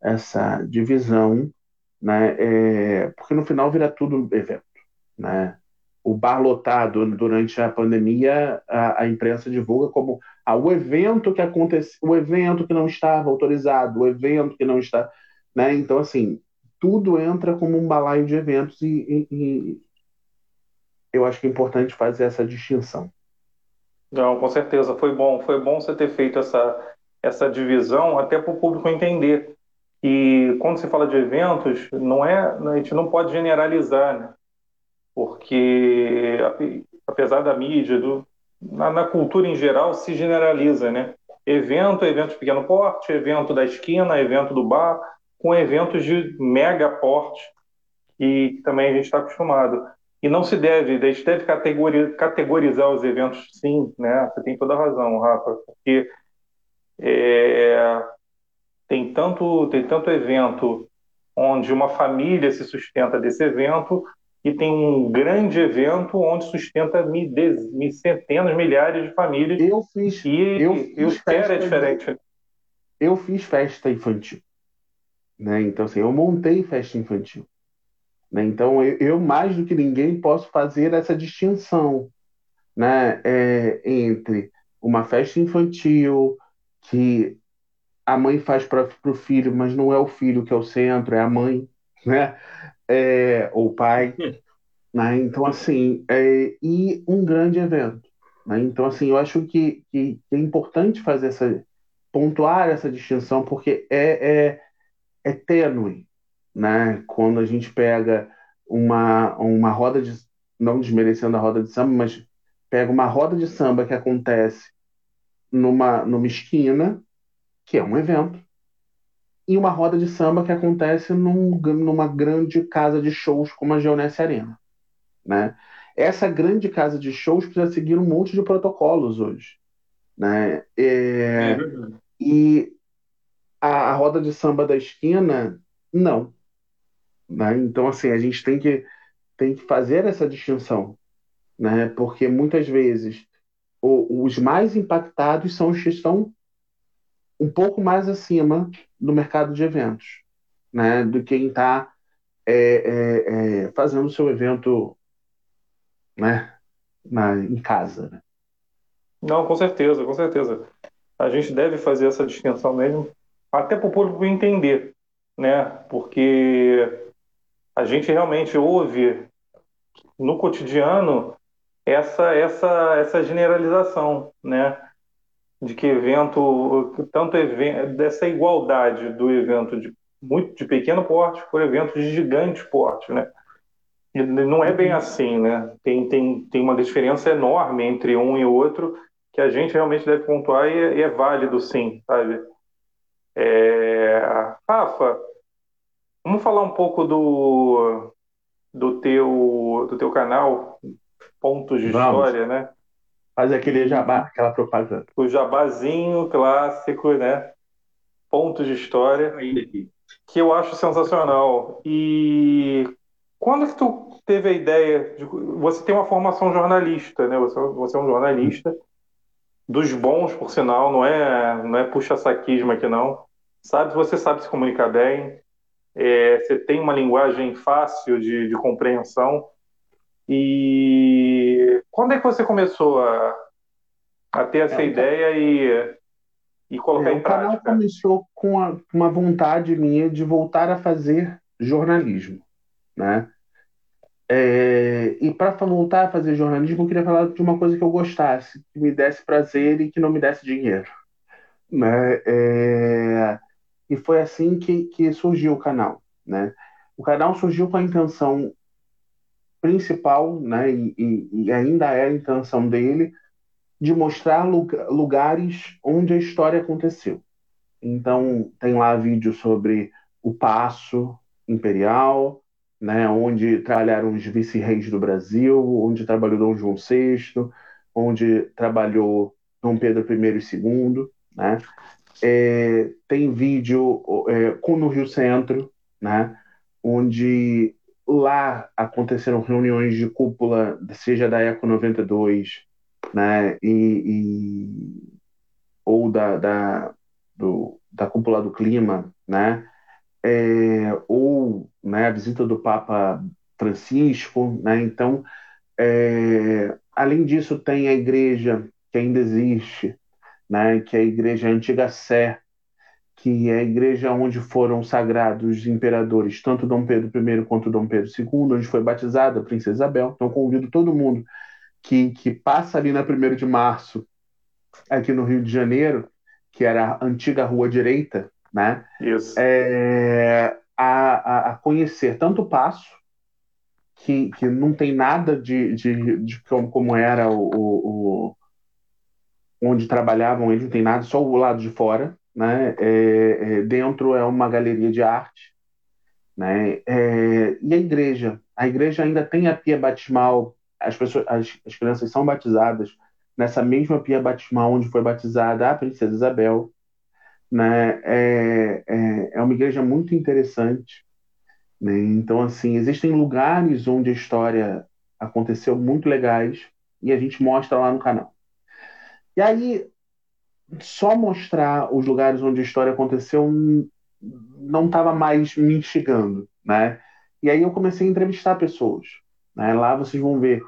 essa divisão né? É, porque no final vira tudo evento, né? O bar lotado durante a pandemia, a, a imprensa divulga como ah, o evento que aconteceu, o evento que não estava autorizado, o evento que não está, né? Então assim, tudo entra como um balaio de eventos e, e, e eu acho que é importante fazer essa distinção. Não, com certeza, foi bom, foi bom você ter feito essa essa divisão até para o público entender e quando se fala de eventos, não é, a gente não pode generalizar, né? porque apesar da mídia, do, na, na, cultura em geral, se generaliza, né? Evento, evento de pequeno porte, evento da esquina, evento do bar, com eventos de mega porte, que também a gente está acostumado. E não se deve, a gente deve categorizar os eventos, sim, né? Você tem toda a razão, Rafa, porque é, tem tanto, tem tanto evento onde uma família se sustenta desse evento e tem um grande evento onde sustenta mi, mi, centenas, milhares de famílias. Eu fiz. E eu fiz o é diferente. Eu fiz festa infantil. Né? Então, assim, eu montei festa infantil. Né? Então, eu, eu, mais do que ninguém, posso fazer essa distinção né? É, entre uma festa infantil que a mãe faz para o filho, mas não é o filho que é o centro, é a mãe, né? É, ou o pai. Né? Então, assim, é, e um grande evento. Né? Então, assim, eu acho que, que, é importante fazer essa, pontuar essa distinção, porque é, é, é tênue, né? Quando a gente pega uma, uma roda de, não desmerecendo a roda de samba, mas pega uma roda de samba que acontece numa, numa esquina, que é um evento, e uma roda de samba que acontece num, numa grande casa de shows como a Geonesse Arena. Né? Essa grande casa de shows precisa seguir um monte de protocolos hoje. Né? É, é e a, a, roda de samba da esquina, não. Né? Então, assim, a gente tem que, tem que fazer essa distinção. Né? Porque muitas vezes o, os mais impactados são os que estão um pouco mais acima do mercado de eventos, né, do quem está é, é, é, fazendo o seu evento né, na, em casa. Né? Não, com certeza, com certeza. A gente deve fazer essa distinção mesmo, até para o público entender, né? Porque a gente realmente ouve no cotidiano essa essa essa generalização, né? De que evento, tanto evento, dessa igualdade do evento de muito de pequeno porte por eventos de gigante porte, né? E não é bem assim, né? Tem, tem, tem uma diferença enorme entre um e outro que a gente realmente deve pontuar e, é, e é válido sim, sabe? É... Rafa, vamos falar um pouco do, do, teu, do teu canal, Pontos de vamos. História, né? Faz aquele jabá, aquela propaganda. O jabazinho clássico, né? Pontos de história. Que eu acho sensacional. E quando que tu teve a ideia de... Você tem uma formação jornalista, né? Você, você é um jornalista. Dos bons, por sinal, não é, não é puxa-saquismo aqui, não. Sabe, você sabe se comunicar bem. É, você tem uma linguagem fácil de, de compreensão. E quando é que você começou a, a ter essa é, ideia e, e colocar é, em prática? O canal começou com a, uma vontade minha de voltar a fazer jornalismo, né? É, e para voltar a fazer jornalismo, eu queria falar de uma coisa que eu gostasse, que me desse prazer e que não me desse dinheiro. Né? É, e foi assim que, que surgiu o canal. Né? O canal surgiu com a intenção principal, né, e, e, ainda é a intenção dele, de mostrar lugares onde a história aconteceu. Então, tem lá vídeo sobre o Passo Imperial, né, onde trabalharam os vice-reis do Brasil, onde trabalhou Dom João VI, onde trabalhou Dom Pedro I e II. Né? É, tem vídeo é, com no Rio Centro, né, onde lá aconteceram reuniões de cúpula, seja da Eco 92, né, e, e ou da, da, do, da cúpula do clima, né, é, ou né, a visita do Papa Francisco, né, então, é, além disso, tem a igreja que ainda existe, né, que é a igreja Antiga Sé, que é a igreja onde foram sagrados imperadores, tanto Dom Pedro I quanto Dom Pedro II, onde foi batizada a Princesa Isabel. Então, convido todo mundo que, que passa ali na 1 de março, aqui no Rio de Janeiro, que era a antiga Rua Direita, né? Isso. É, a, a, a, conhecer tanto o Passo, que, que não tem nada de, de, de como, como era o, o, o, onde trabalhavam eles, não tem nada, só o lado de fora, né? É, é, dentro é uma galeria de arte, né? É, e a igreja, a igreja ainda tem a pia batismal, as pessoas, as, as crianças são batizadas nessa mesma pia batismal onde foi batizada a princesa Isabel, né? É, é, é uma igreja muito interessante, né? Então assim existem lugares onde a história aconteceu muito legais e a gente mostra lá no canal. E aí só mostrar os lugares onde a história aconteceu não estava mais me instigando, né? E aí eu comecei a entrevistar pessoas. Né? Lá vocês vão ver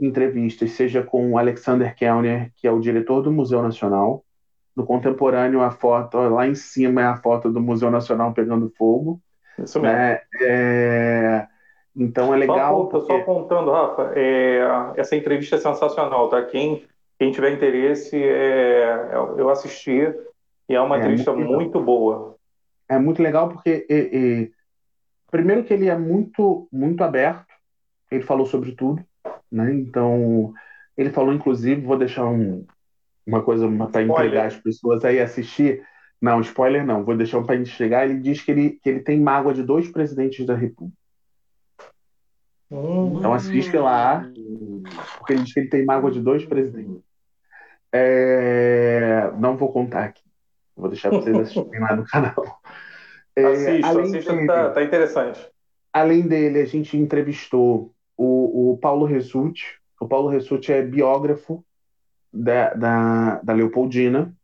entrevistas, seja com o Alexander Kellner, que é o diretor do Museu Nacional. No contemporâneo, a foto lá em cima é a foto do Museu Nacional pegando fogo. Isso mesmo. Né? É... Então é legal. Só, porque... só contando, Rafa, é... essa entrevista é sensacional, tá? Quem quem tiver interesse, é, eu assisti e é uma é, entrevista muito, muito, boa. É muito legal porque, e, e, primeiro que ele é muito, muito aberto, ele falou sobre tudo, né? Então, ele falou, inclusive, vou deixar um, uma coisa para entregar as pessoas aí assistir. Não, spoiler não, vou deixar um para chegar. Ele diz que ele, que ele tem mágoa de dois presidentes da República. Então assiste lá, porque ele diz que ele tem mágoa de dois presidentes. É... Não vou contar aqui. Vou deixar vocês assistirem lá no canal. É, assista, assista, dele, tá, tá, interessante. Além dele, a gente entrevistou o, o Paulo Ressuti. O Paulo Ressuti é biógrafo da, da, da Leopoldina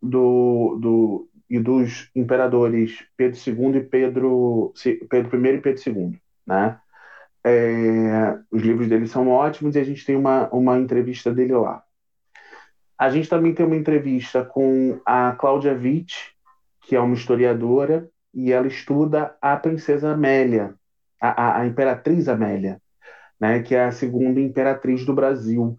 do, do, e dos imperadores Pedro II e Pedro, Pedro I e Pedro II. Né? É, os livros dele são ótimos e a gente tem uma, uma entrevista dele lá. A gente também tem uma entrevista com a Cláudia Witt, que é uma historiadora, e ela estuda a princesa Amélia, a, a, a imperatriz Amélia, né, que é a segunda imperatriz do Brasil,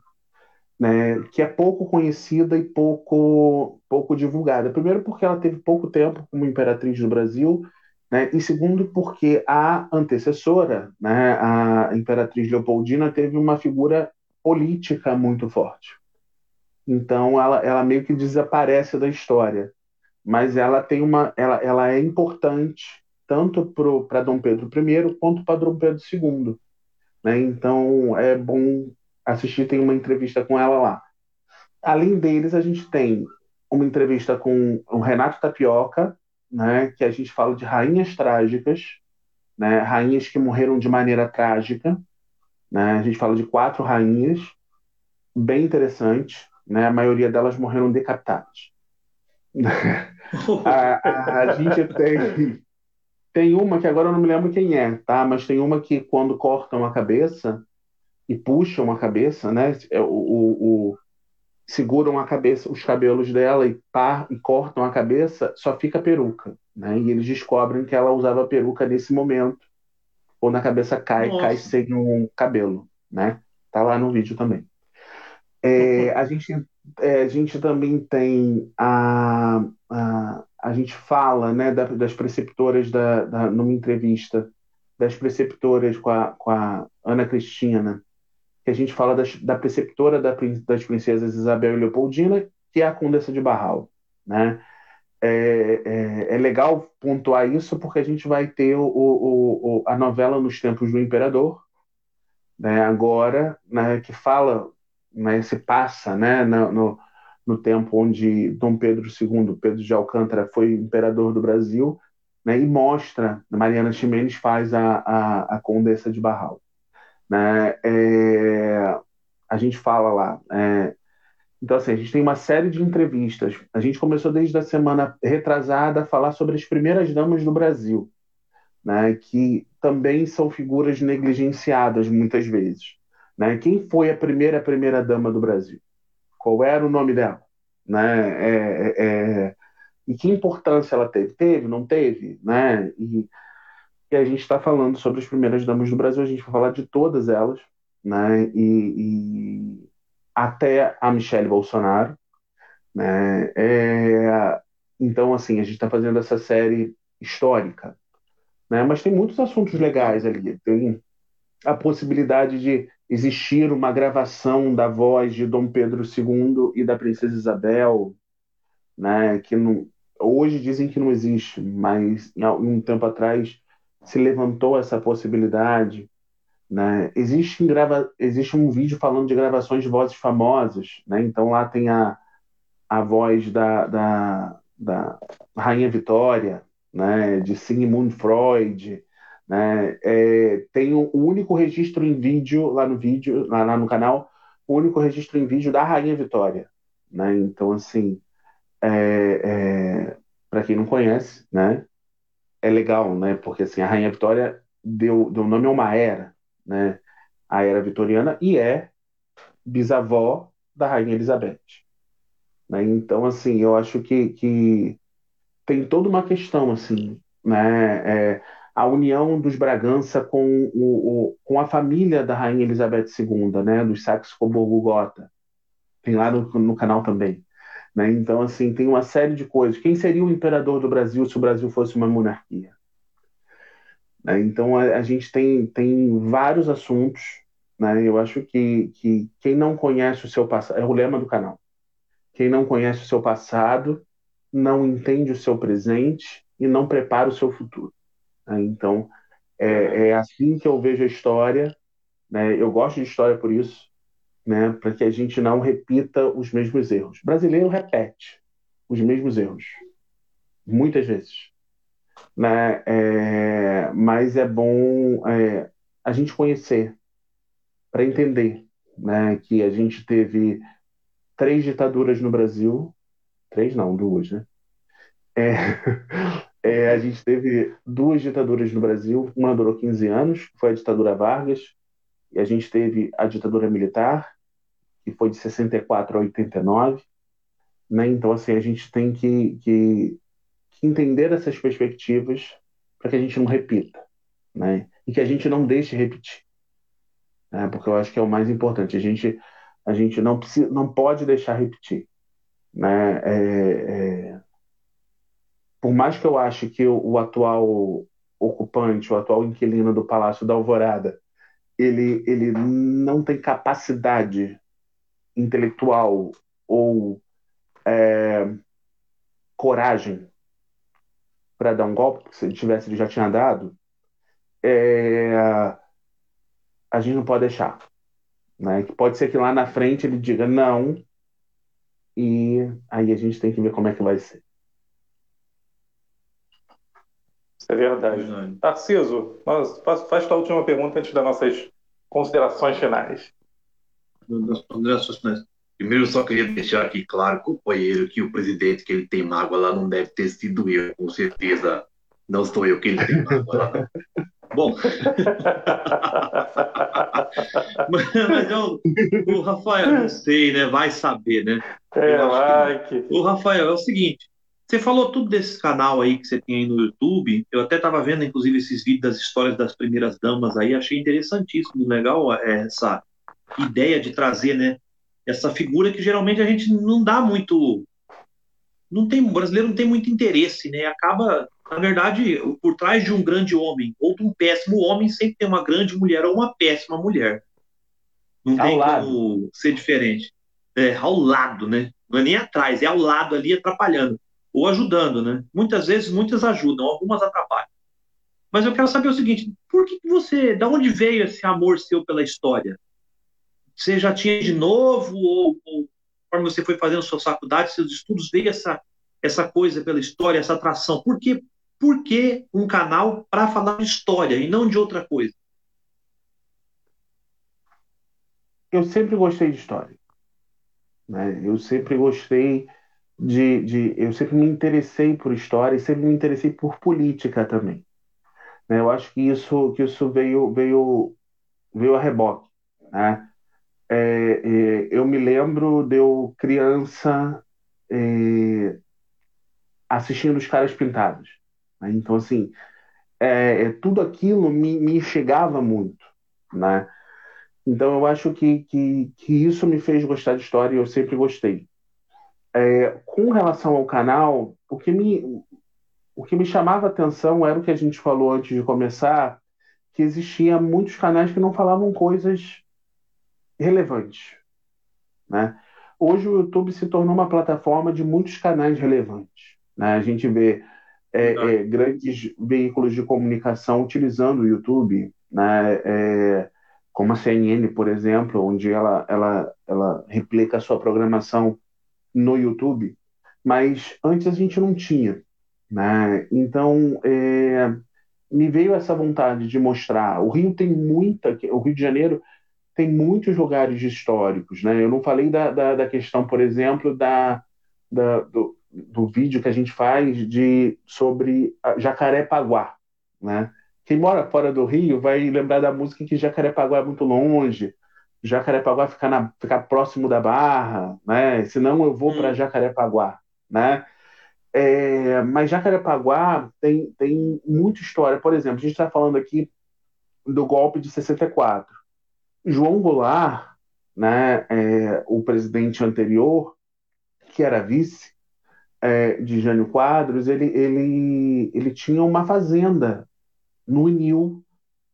né, que é pouco conhecida e pouco, pouco divulgada. Primeiro, porque ela teve pouco tempo como imperatriz do Brasil, né, e segundo, porque a antecessora, né, a imperatriz Leopoldina, teve uma figura política muito forte. Então ela, ela meio que desaparece da história. Mas ela tem uma. Ela, ela é importante tanto para Dom Pedro I quanto para Dom Pedro II. Né? Então é bom assistir, tem uma entrevista com ela lá. Além deles, a gente tem uma entrevista com o Renato Tapioca, né, que a gente fala de rainhas trágicas, né, rainhas que morreram de maneira trágica. Né, a gente fala de quatro rainhas, bem interessante né? A maioria delas morreram decapitadas. a, a, a, gente tem tem uma que agora eu não me lembro quem é, tá? Mas tem uma que quando cortam a cabeça e puxam a cabeça, né? É, o, o, o seguram a cabeça, os cabelos dela e, par, e cortam a cabeça, só fica peruca, né? E eles descobrem que ela usava peruca nesse momento, quando a cabeça cai, Nossa. cai sem um cabelo, né? Tá lá no vídeo também. É, a, gente, é, a gente também tem a, a, a gente fala né, da, das preceptoras da, da, numa entrevista das preceptoras com a, com a Ana Cristina, que a gente fala das, da preceptora da, das princesas Isabel e Leopoldina, que é a Condessa de Barral, né? é, é, é, legal pontuar isso porque a gente vai ter o, o, o, a novela nos tempos do imperador, né, agora, né, que fala, né, se passa né, no, no, no, tempo onde Dom Pedro II, Pedro de Alcântara, foi imperador do Brasil, né, e mostra, Mariana Ximenes faz a, a, a Condessa de Barral. Né, é, a gente fala lá, é, então, assim, a gente tem uma série de entrevistas. A gente começou desde a semana retrasada a falar sobre as primeiras damas do Brasil, né, que também são figuras negligenciadas muitas vezes. Né? Quem foi a primeira primeira dama do Brasil? Qual era o nome dela? Né? É, é, é e que importância ela teve? Teve, não teve? Né? E, e a gente está falando sobre as primeiras damas do Brasil, a gente vai falar de todas elas, né? e, e até a Michelle Bolsonaro. Né? É, então, assim, a gente está fazendo essa série histórica. Né? Mas tem muitos assuntos legais ali. Tem a possibilidade de existir uma gravação da voz de Dom Pedro II e da Princesa Isabel, né? que não, hoje dizem que não existe, mas um tempo atrás se levantou essa possibilidade. Né? Existe, grava... Existe um vídeo falando de gravações de vozes famosas, né? então lá tem a, a voz da, da, da Rainha Vitória, né? de Sigmund Freud, né? É, tem o único registro em vídeo lá no vídeo, lá, lá, no canal, o único registro em vídeo da Rainha Vitória, né? Então assim, é, é, para quem não conhece, né? É legal, né? Porque assim a Rainha Vitória deu, deu nome a uma era, né? A era vitoriana e é bisavó da rainha Elizabeth. Né? Então, assim, eu acho que, que tem toda uma questão, assim, né? É, a união dos Bragança com, o, o, com a família da rainha Elizabeth II, né? Dos Saxe-Coburgo-Gotha. Tem lá no, no canal também. Né? Então, assim, tem uma série de coisas. Quem seria o imperador do Brasil se o Brasil fosse uma monarquia? Né? Então a, a, gente tem, tem vários assuntos. Né? Eu acho que, que quem não conhece o seu passado, é o lema do canal. Quem não conhece o seu passado não entende o seu presente e não prepara o seu futuro. Né? Então é, é, assim que eu vejo a história. Né? Eu gosto de história por isso, né? para que a gente não repita os mesmos erros. O brasileiro repete os mesmos erros, muitas vezes né? É, mas é bom é, a gente conhecer para entender, né? Que a gente teve três ditaduras no Brasil, três não, duas, né? É, é, a gente teve duas ditaduras no Brasil, uma durou 15 anos, foi a ditadura Vargas, e a gente teve a ditadura militar, que foi de 64 a 89, né? Então, assim, a gente tem que, que entender essas perspectivas para que a gente não repita, né? E que a gente não deixe repetir, né? Porque eu acho que é o mais importante. A gente a gente não precisa, não pode deixar repetir, né? É, é... Por mais que eu ache que o, o atual ocupante, o atual inquilino do Palácio da Alvorada, ele ele não tem capacidade intelectual ou é, coragem para dar um golpe, porque se ele tivesse, ele já tinha dado, é, a gente não pode deixar. Né? Pode ser que lá na frente ele diga não, e aí a gente tem que ver como é que vai ser. Isso é verdade. verdade. Tarciso, faz, faz tua última pergunta antes das nossas considerações finais. Das considerações finais. Primeiro, eu só queria deixar aqui claro, companheiro, que o presidente que ele tem mágoa lá não deve ter sido eu, com certeza. Não sou eu que ele tem mágoa lá. Bom. mas, mas eu, o Rafael, não sei, né? Vai saber, né? É, like. O Rafael, é o seguinte. Você falou tudo desse canal aí que você tem aí no YouTube. Eu até estava vendo, inclusive, esses vídeos das histórias das primeiras damas aí. Achei interessantíssimo, legal é, essa ideia de trazer, né? essa figura que geralmente a gente não dá muito. Não tem, o brasileiro não tem muito interesse, né? Acaba, na verdade, por trás de um grande homem ou de um péssimo homem, sempre tem uma grande mulher ou uma péssima mulher. Não ao tem lado. como ser diferente. É, ao lado, né? Não é nem atrás, é ao lado ali atrapalhando. Ou ajudando, né? Muitas vezes, muitas ajudam, algumas atrapalham. Mas eu quero saber o seguinte: por que você, da onde veio esse amor seu pela história? Você já tinha de novo, ou, ou conforme você foi fazendo sua faculdade, seus estudos, veio essa, essa coisa pela história, essa atração? Por que, por que um canal para falar de história e não de outra coisa? Eu sempre gostei de história. Né? Eu sempre gostei de, de. Eu sempre me interessei por história e sempre me interessei por política também. Né? Eu acho que isso, que isso veio, veio, veio a reboque. Né? É, é, eu me lembro de eu criança é, assistindo os caras pintados. Né? Então, assim, é, é, tudo aquilo me, me chegava muito. Né? Então, eu acho que, que, que isso me fez gostar de história e eu sempre gostei. É, com relação ao canal, o que me, o que me chamava atenção era o que a gente falou antes de começar, que existia muitos canais que não falavam coisas relevantes, né? Hoje o YouTube se tornou uma plataforma de muitos canais relevantes, né? A gente vê é, é, grandes veículos de comunicação utilizando o YouTube, né? É, como a CNN, por exemplo, onde ela, ela, ela replica a sua programação no YouTube, mas antes a gente não tinha. Né? Então, é, me veio essa vontade de mostrar. O Rio tem muita. O Rio de Janeiro tem muitos lugares históricos. Né? Eu não falei da, da, da questão, por exemplo, da, da, do, do vídeo que a gente faz de, sobre Jacarepaguá. Né? Quem mora fora do Rio vai lembrar da música que Jacarepaguá é muito longe. Jacarepaguá fica, na, fica próximo da Barra, né? Senão eu vou hum. para Jacarepaguá, né? É, mas Jacarepaguá tem, tem muita história. Por exemplo, a gente está falando aqui do golpe de 64. João Goulart, né, é, o presidente anterior, que era vice é, de Jânio Quadros, ele, ele, ele tinha uma fazenda no Nil,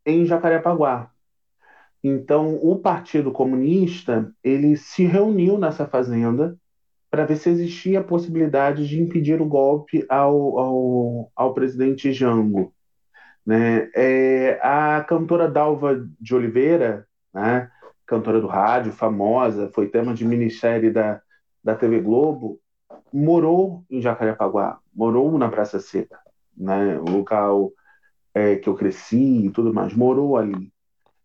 em Jacarepaguá. Então, o Partido Comunista ele se reuniu nessa fazenda para ver se existia a possibilidade de impedir o golpe ao, ao, ao presidente Jango. Né? É, a cantora Dalva de Oliveira, né, cantora do rádio, famosa, foi tema de ministério da, da TV Globo, morou em Jacarepaguá, morou na Praça Seca, né, o local é, que eu cresci e tudo mais, morou ali.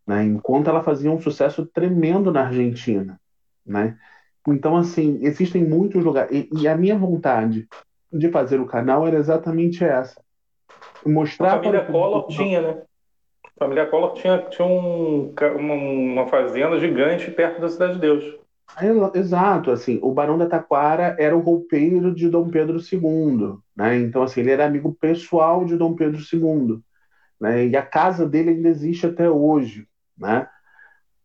Né, enquanto ela fazia um sucesso tremendo na Argentina. Né? Então, assim, existem muitos lugares. E, e, a minha vontade de fazer o canal era exatamente essa. Mostrar. A família para... Collor tinha, né? A família Collor tinha, tinha um, uma, uma fazenda gigante perto da Cidade de Deus. Exato, assim, o Barão da Taquara era o roupeiro de Dom Pedro II, né? Então, assim, ele era amigo pessoal de Dom Pedro II, né? E a casa dele ainda existe até hoje, né?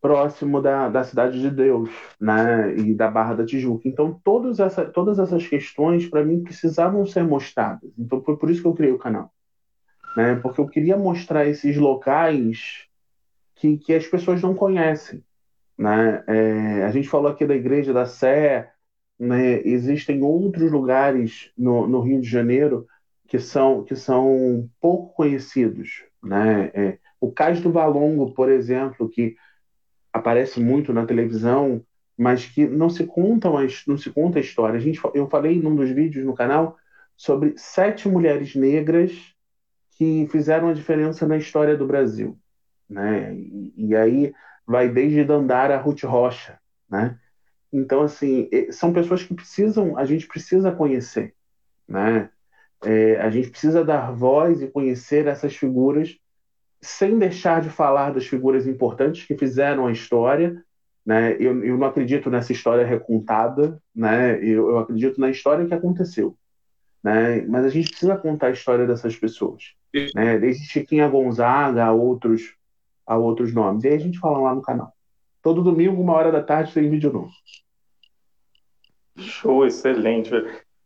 próximo da, da Cidade de Deus né, e da Barra da Tijuca. Então, todas, essa, todas essas questões, para mim, precisavam ser mostradas. Então, foi por isso que eu criei o canal. Né, porque eu queria mostrar esses locais que, que as pessoas não conhecem. Né? É, a gente falou aqui da Igreja da Sé, né, existem outros lugares no, no Rio de Janeiro que são, que são pouco conhecidos. Né? É, o Cais do Valongo, por exemplo, que aparece muito na televisão, mas que não se conta, não se conta a história. A gente, eu falei num dos vídeos no canal sobre sete mulheres negras que fizeram a diferença na história do Brasil, né? E, e aí vai desde Dandara a Ruth Rocha, né? Então assim são pessoas que precisam, a gente precisa conhecer, né? É, a gente precisa dar voz e conhecer essas figuras sem deixar de falar das figuras importantes que fizeram a história. Né? Eu, eu não acredito nessa história recontada, né? eu, eu acredito na história que aconteceu. Né? Mas a gente precisa contar a história dessas pessoas. Né? Desde Chiquinha Gonzaga a outros, a outros nomes. E aí a gente fala lá no canal. Todo domingo, uma hora da tarde, tem vídeo novo. Show, excelente.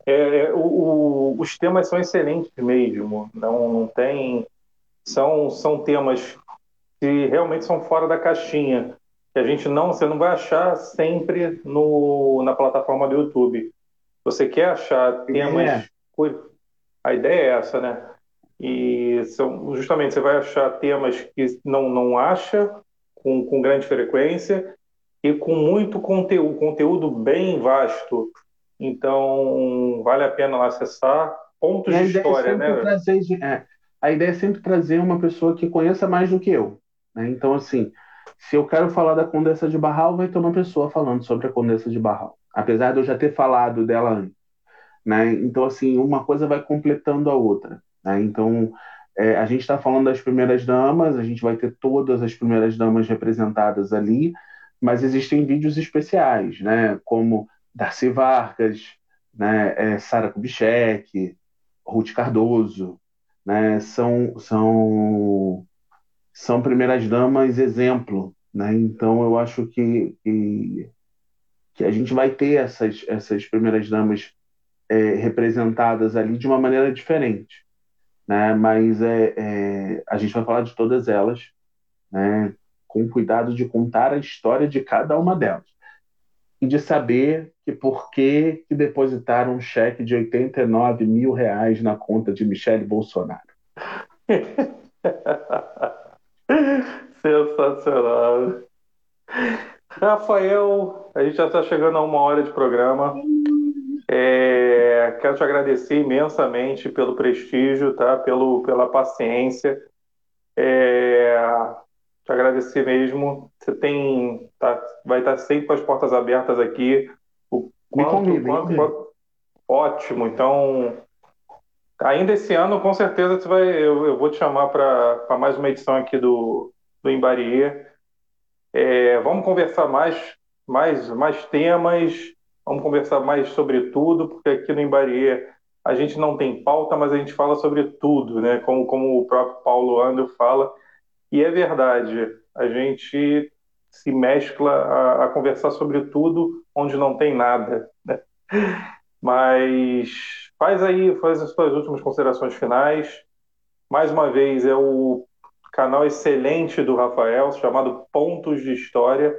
É, é, o, o, os temas são excelentes mesmo. Não, não tem são, são temas que realmente são fora da caixinha, que a gente não, você não vai achar sempre no, na plataforma do YouTube. Você quer achar temas, é. A ideia é essa, né? E são, justamente você vai achar temas que não, não acha com, com grande frequência e com muito conteúdo, conteúdo bem vasto. Então, vale a pena lá acessar. Pontos de história, né? Trazer, é, a ideia é sempre trazer uma pessoa que conheça mais do que eu. Né? Então, assim, se eu quero falar da Condessa de Barral, vai ter uma pessoa falando sobre a Condessa de Barral. Apesar de eu já ter falado dela antes. Né? Então, assim, uma coisa vai completando a outra. Né? Então, é, a gente está falando das primeiras damas, a gente vai ter todas as primeiras damas representadas ali, mas existem vídeos especiais, né? como Darcy Vargas, né? É, Sara Kubitschek, Ruth Cardoso, né? são, são, são primeiras damas exemplo. Né? Então, eu acho que, que, que, a gente vai ter essas, essas primeiras damas é, representadas ali de uma maneira diferente. Né? Mas é, é, a gente vai falar de todas elas, né? com cuidado de contar a história de cada uma delas. E de saber que por que, que depositaram um cheque de 89 mil reais na conta de Michele Bolsonaro. Sensacional. Rafael, a gente já está chegando a uma hora de programa. É, quero te agradecer imensamente pelo prestígio, tá? Pelo, pela paciência. É, te agradecer mesmo. Você tem, tá, vai estar sempre com as portas abertas aqui. O quanto, me quanto, quanto, ótimo. Então, ainda esse ano, com certeza, você vai, eu, eu vou te chamar para mais uma edição aqui do, do Embarie. É, vamos conversar mais, mais, mais temas Vamos conversar mais sobre tudo, porque aqui no Embarie a gente não tem pauta, mas a gente fala sobre tudo, né? Como, como o próprio Paulo Andro fala. E é verdade, a gente se mescla a, a conversar sobre tudo onde não tem nada. Né? Mas faz aí, faz as suas últimas considerações finais. Mais uma vez, é o canal excelente do Rafael, chamado Pontos de História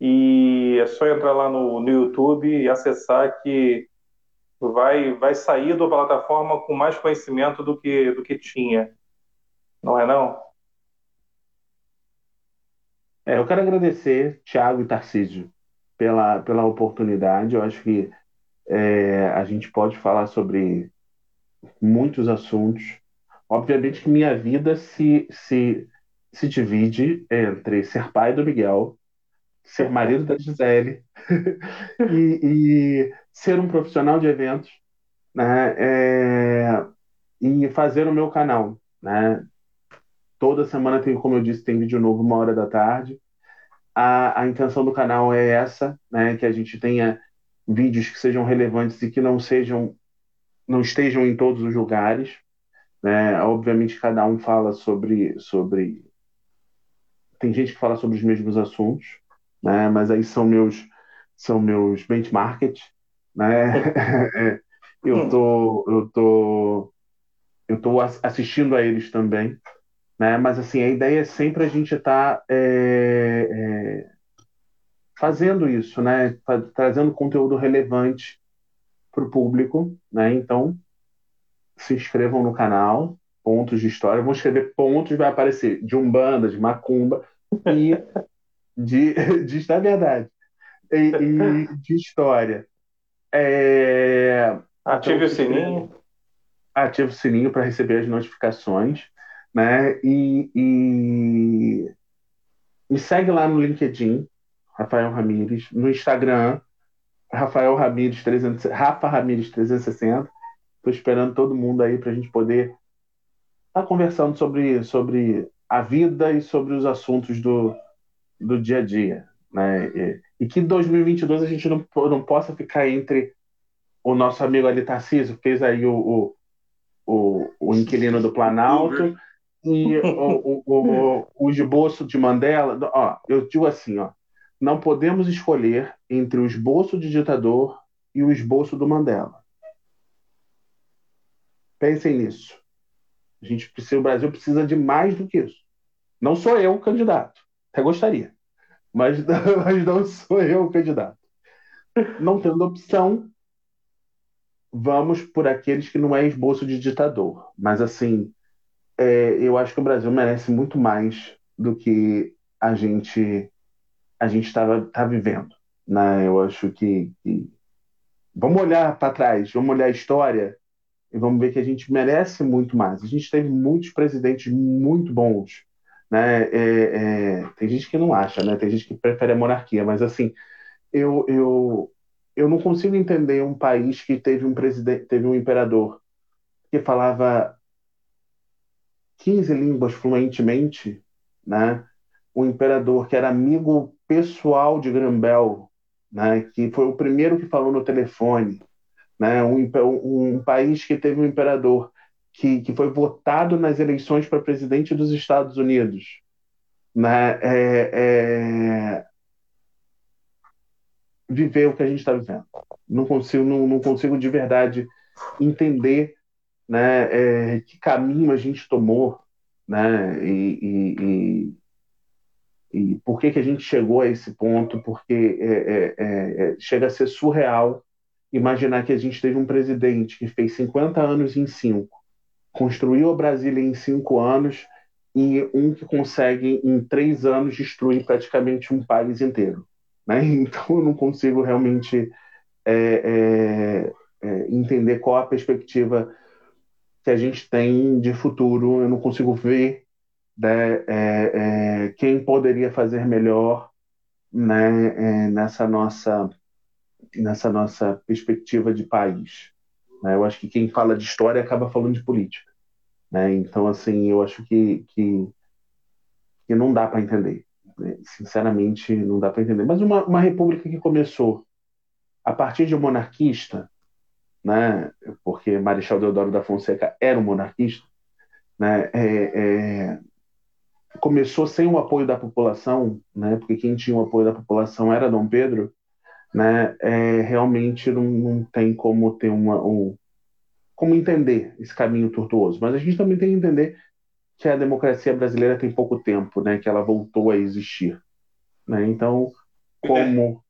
e é só entrar lá no, no YouTube e acessar que vai, vai sair da plataforma com mais conhecimento do que, do que tinha. Não é não? É, eu quero agradecer Thiago e Tarcísio pela, pela oportunidade. Eu acho que é, a gente pode falar sobre muitos assuntos. Obviamente que minha vida se, se, se divide entre ser pai do Miguel, ser marido da Gisele e, e, ser um profissional de eventos né, é, e fazer o meu canal. Né? Toda semana tem, como eu disse, tem vídeo novo, uma hora da tarde. A, a intenção do canal é essa, né, que a gente tenha vídeos que sejam relevantes e que não sejam não estejam em todos os lugares. Né? Obviamente, cada um fala sobre, sobre. Tem gente que fala sobre os mesmos assuntos, né? Mas aí são meus são meus benchmarks, né? Eu tô eu tô eu tô assistindo a eles também, né? Mas assim a ideia é sempre a gente estar tá, é, é, fazendo isso, né? Trazendo conteúdo relevante para o público, né? Então se inscrevam no canal, pontos de história. Vou escrever pontos, vai aparecer de umbanda, de macumba e de, de estar verdade e, e, de história. É, ative então, o sininho. Ative o sininho para receber as notificações, né? E, e me segue lá no LinkedIn, Rafael Ramires, no Instagram, Rafael Ramires 300, Rafa Ramires 360. Estou esperando todo mundo aí para a gente poder estar tá conversando sobre, sobre a vida e sobre os assuntos do, do dia a dia. Né? E, e que em 2022 a gente não, não possa ficar entre o nosso amigo ali, Tarcísio, fez aí o, o, o, o inquilino do Planalto, e o, o, o, o esboço de Mandela. Ó, eu digo assim, ó, não podemos escolher entre o esboço de ditador e o esboço do Mandela. Pensem nisso. A gente precisa, o Brasil precisa de mais do que isso. Não sou eu o candidato. Até gostaria. Mas, mas não sou eu o candidato. Não tendo opção, vamos por aqueles que não é esboço de ditador. Mas, assim, é, eu acho que o Brasil merece muito mais do que a gente a gente estava tá vivendo. Né? Eu acho que, que... Vamos olhar para trás, vamos olhar a história e vamos ver que a gente merece muito mais. A gente teve muitos presidentes muito bons. Né? É, é... Tem gente que não acha, né? tem gente que prefere a monarquia, mas assim, eu, eu, eu não consigo entender um país que teve um presidente, teve um imperador que falava 15 línguas fluentemente, né? Um imperador que era amigo pessoal de Grambel, né? Que foi o primeiro que falou no telefone, né? Um, um país que teve um imperador que, que foi votado nas eleições para presidente dos Estados Unidos, né? É, é viver o que a gente está vivendo. Não consigo, não, não, consigo de verdade entender né, é, que caminho a gente tomou né, e, e, e, e, por que, que a gente chegou a esse ponto, porque é, é, é, é chega a ser surreal imaginar que a gente teve um presidente que fez 50 anos em cinco, construiu a Brasília em cinco anos e um que consegue em três anos destruir praticamente um país inteiro. Né? Então eu não consigo realmente é, entender qual a perspectiva que a gente tem de futuro. Eu não consigo ver né, é, é, quem poderia fazer melhor né, é, nessa nossa nessa nossa perspectiva de país. Né? Eu acho que quem fala de história acaba falando de política. Né? Então, assim, eu acho que, que, que não dá para entender. Né? Sinceramente, não dá para entender. Mas uma, uma república que começou a partir de um monarquista, né, porque Marechal Deodoro da Fonseca era um monarquista, né, é, é, começou sem o apoio da população, né, porque quem tinha o apoio da população era Dom Pedro, né, é, realmente não, não tem como ter uma, um, como entender esse caminho tortuoso. Mas a gente também tem que entender que a democracia brasileira tem pouco tempo, né, que ela voltou a existir. Né? Então, como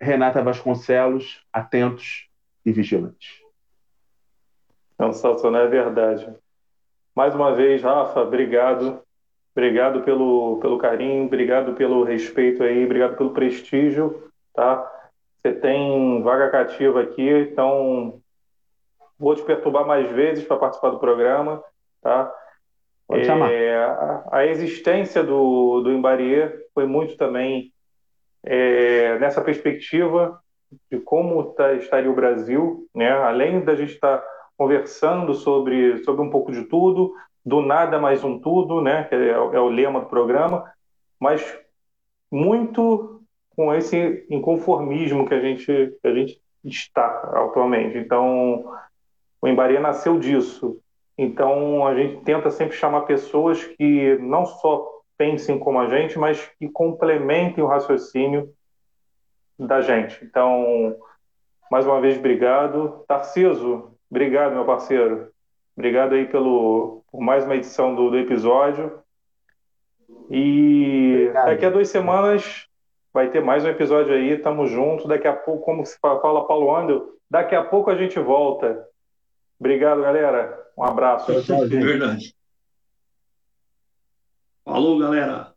Renata Vasconcelos, atentos e vigilantes. Sensacional, é verdade. Mais uma vez, Rafa, obrigado. Obrigado pelo, pelo carinho, obrigado pelo respeito aí, obrigado pelo prestígio, tá? Você tem vaga cativa aqui, então vou te perturbar mais vezes para participar do programa, tá? Pode chamar. É, a, a, existência do, do Embarier foi muito também é, nessa perspectiva de como tá, estaria o Brasil, né? além da gente estar tá conversando sobre, sobre um pouco de tudo, do nada mais um tudo, né? é, é o lema do programa, mas muito com esse inconformismo que a gente, que a gente está atualmente. Então, o Embaria nasceu disso, então, a gente tenta sempre chamar pessoas que não só pensem como a gente, mas que complementem o raciocínio da gente. Então, mais uma vez, obrigado. Tarciso, obrigado, meu parceiro. Obrigado aí pelo, por mais uma edição do, do episódio. E obrigado. daqui a duas semanas vai ter mais um episódio aí. Tamo junto. Daqui a pouco, como se fala Paulo Andel, daqui a pouco a gente volta. Obrigado, galera. Um abraço. Tchau, tchau, Verdade. Falou, galera.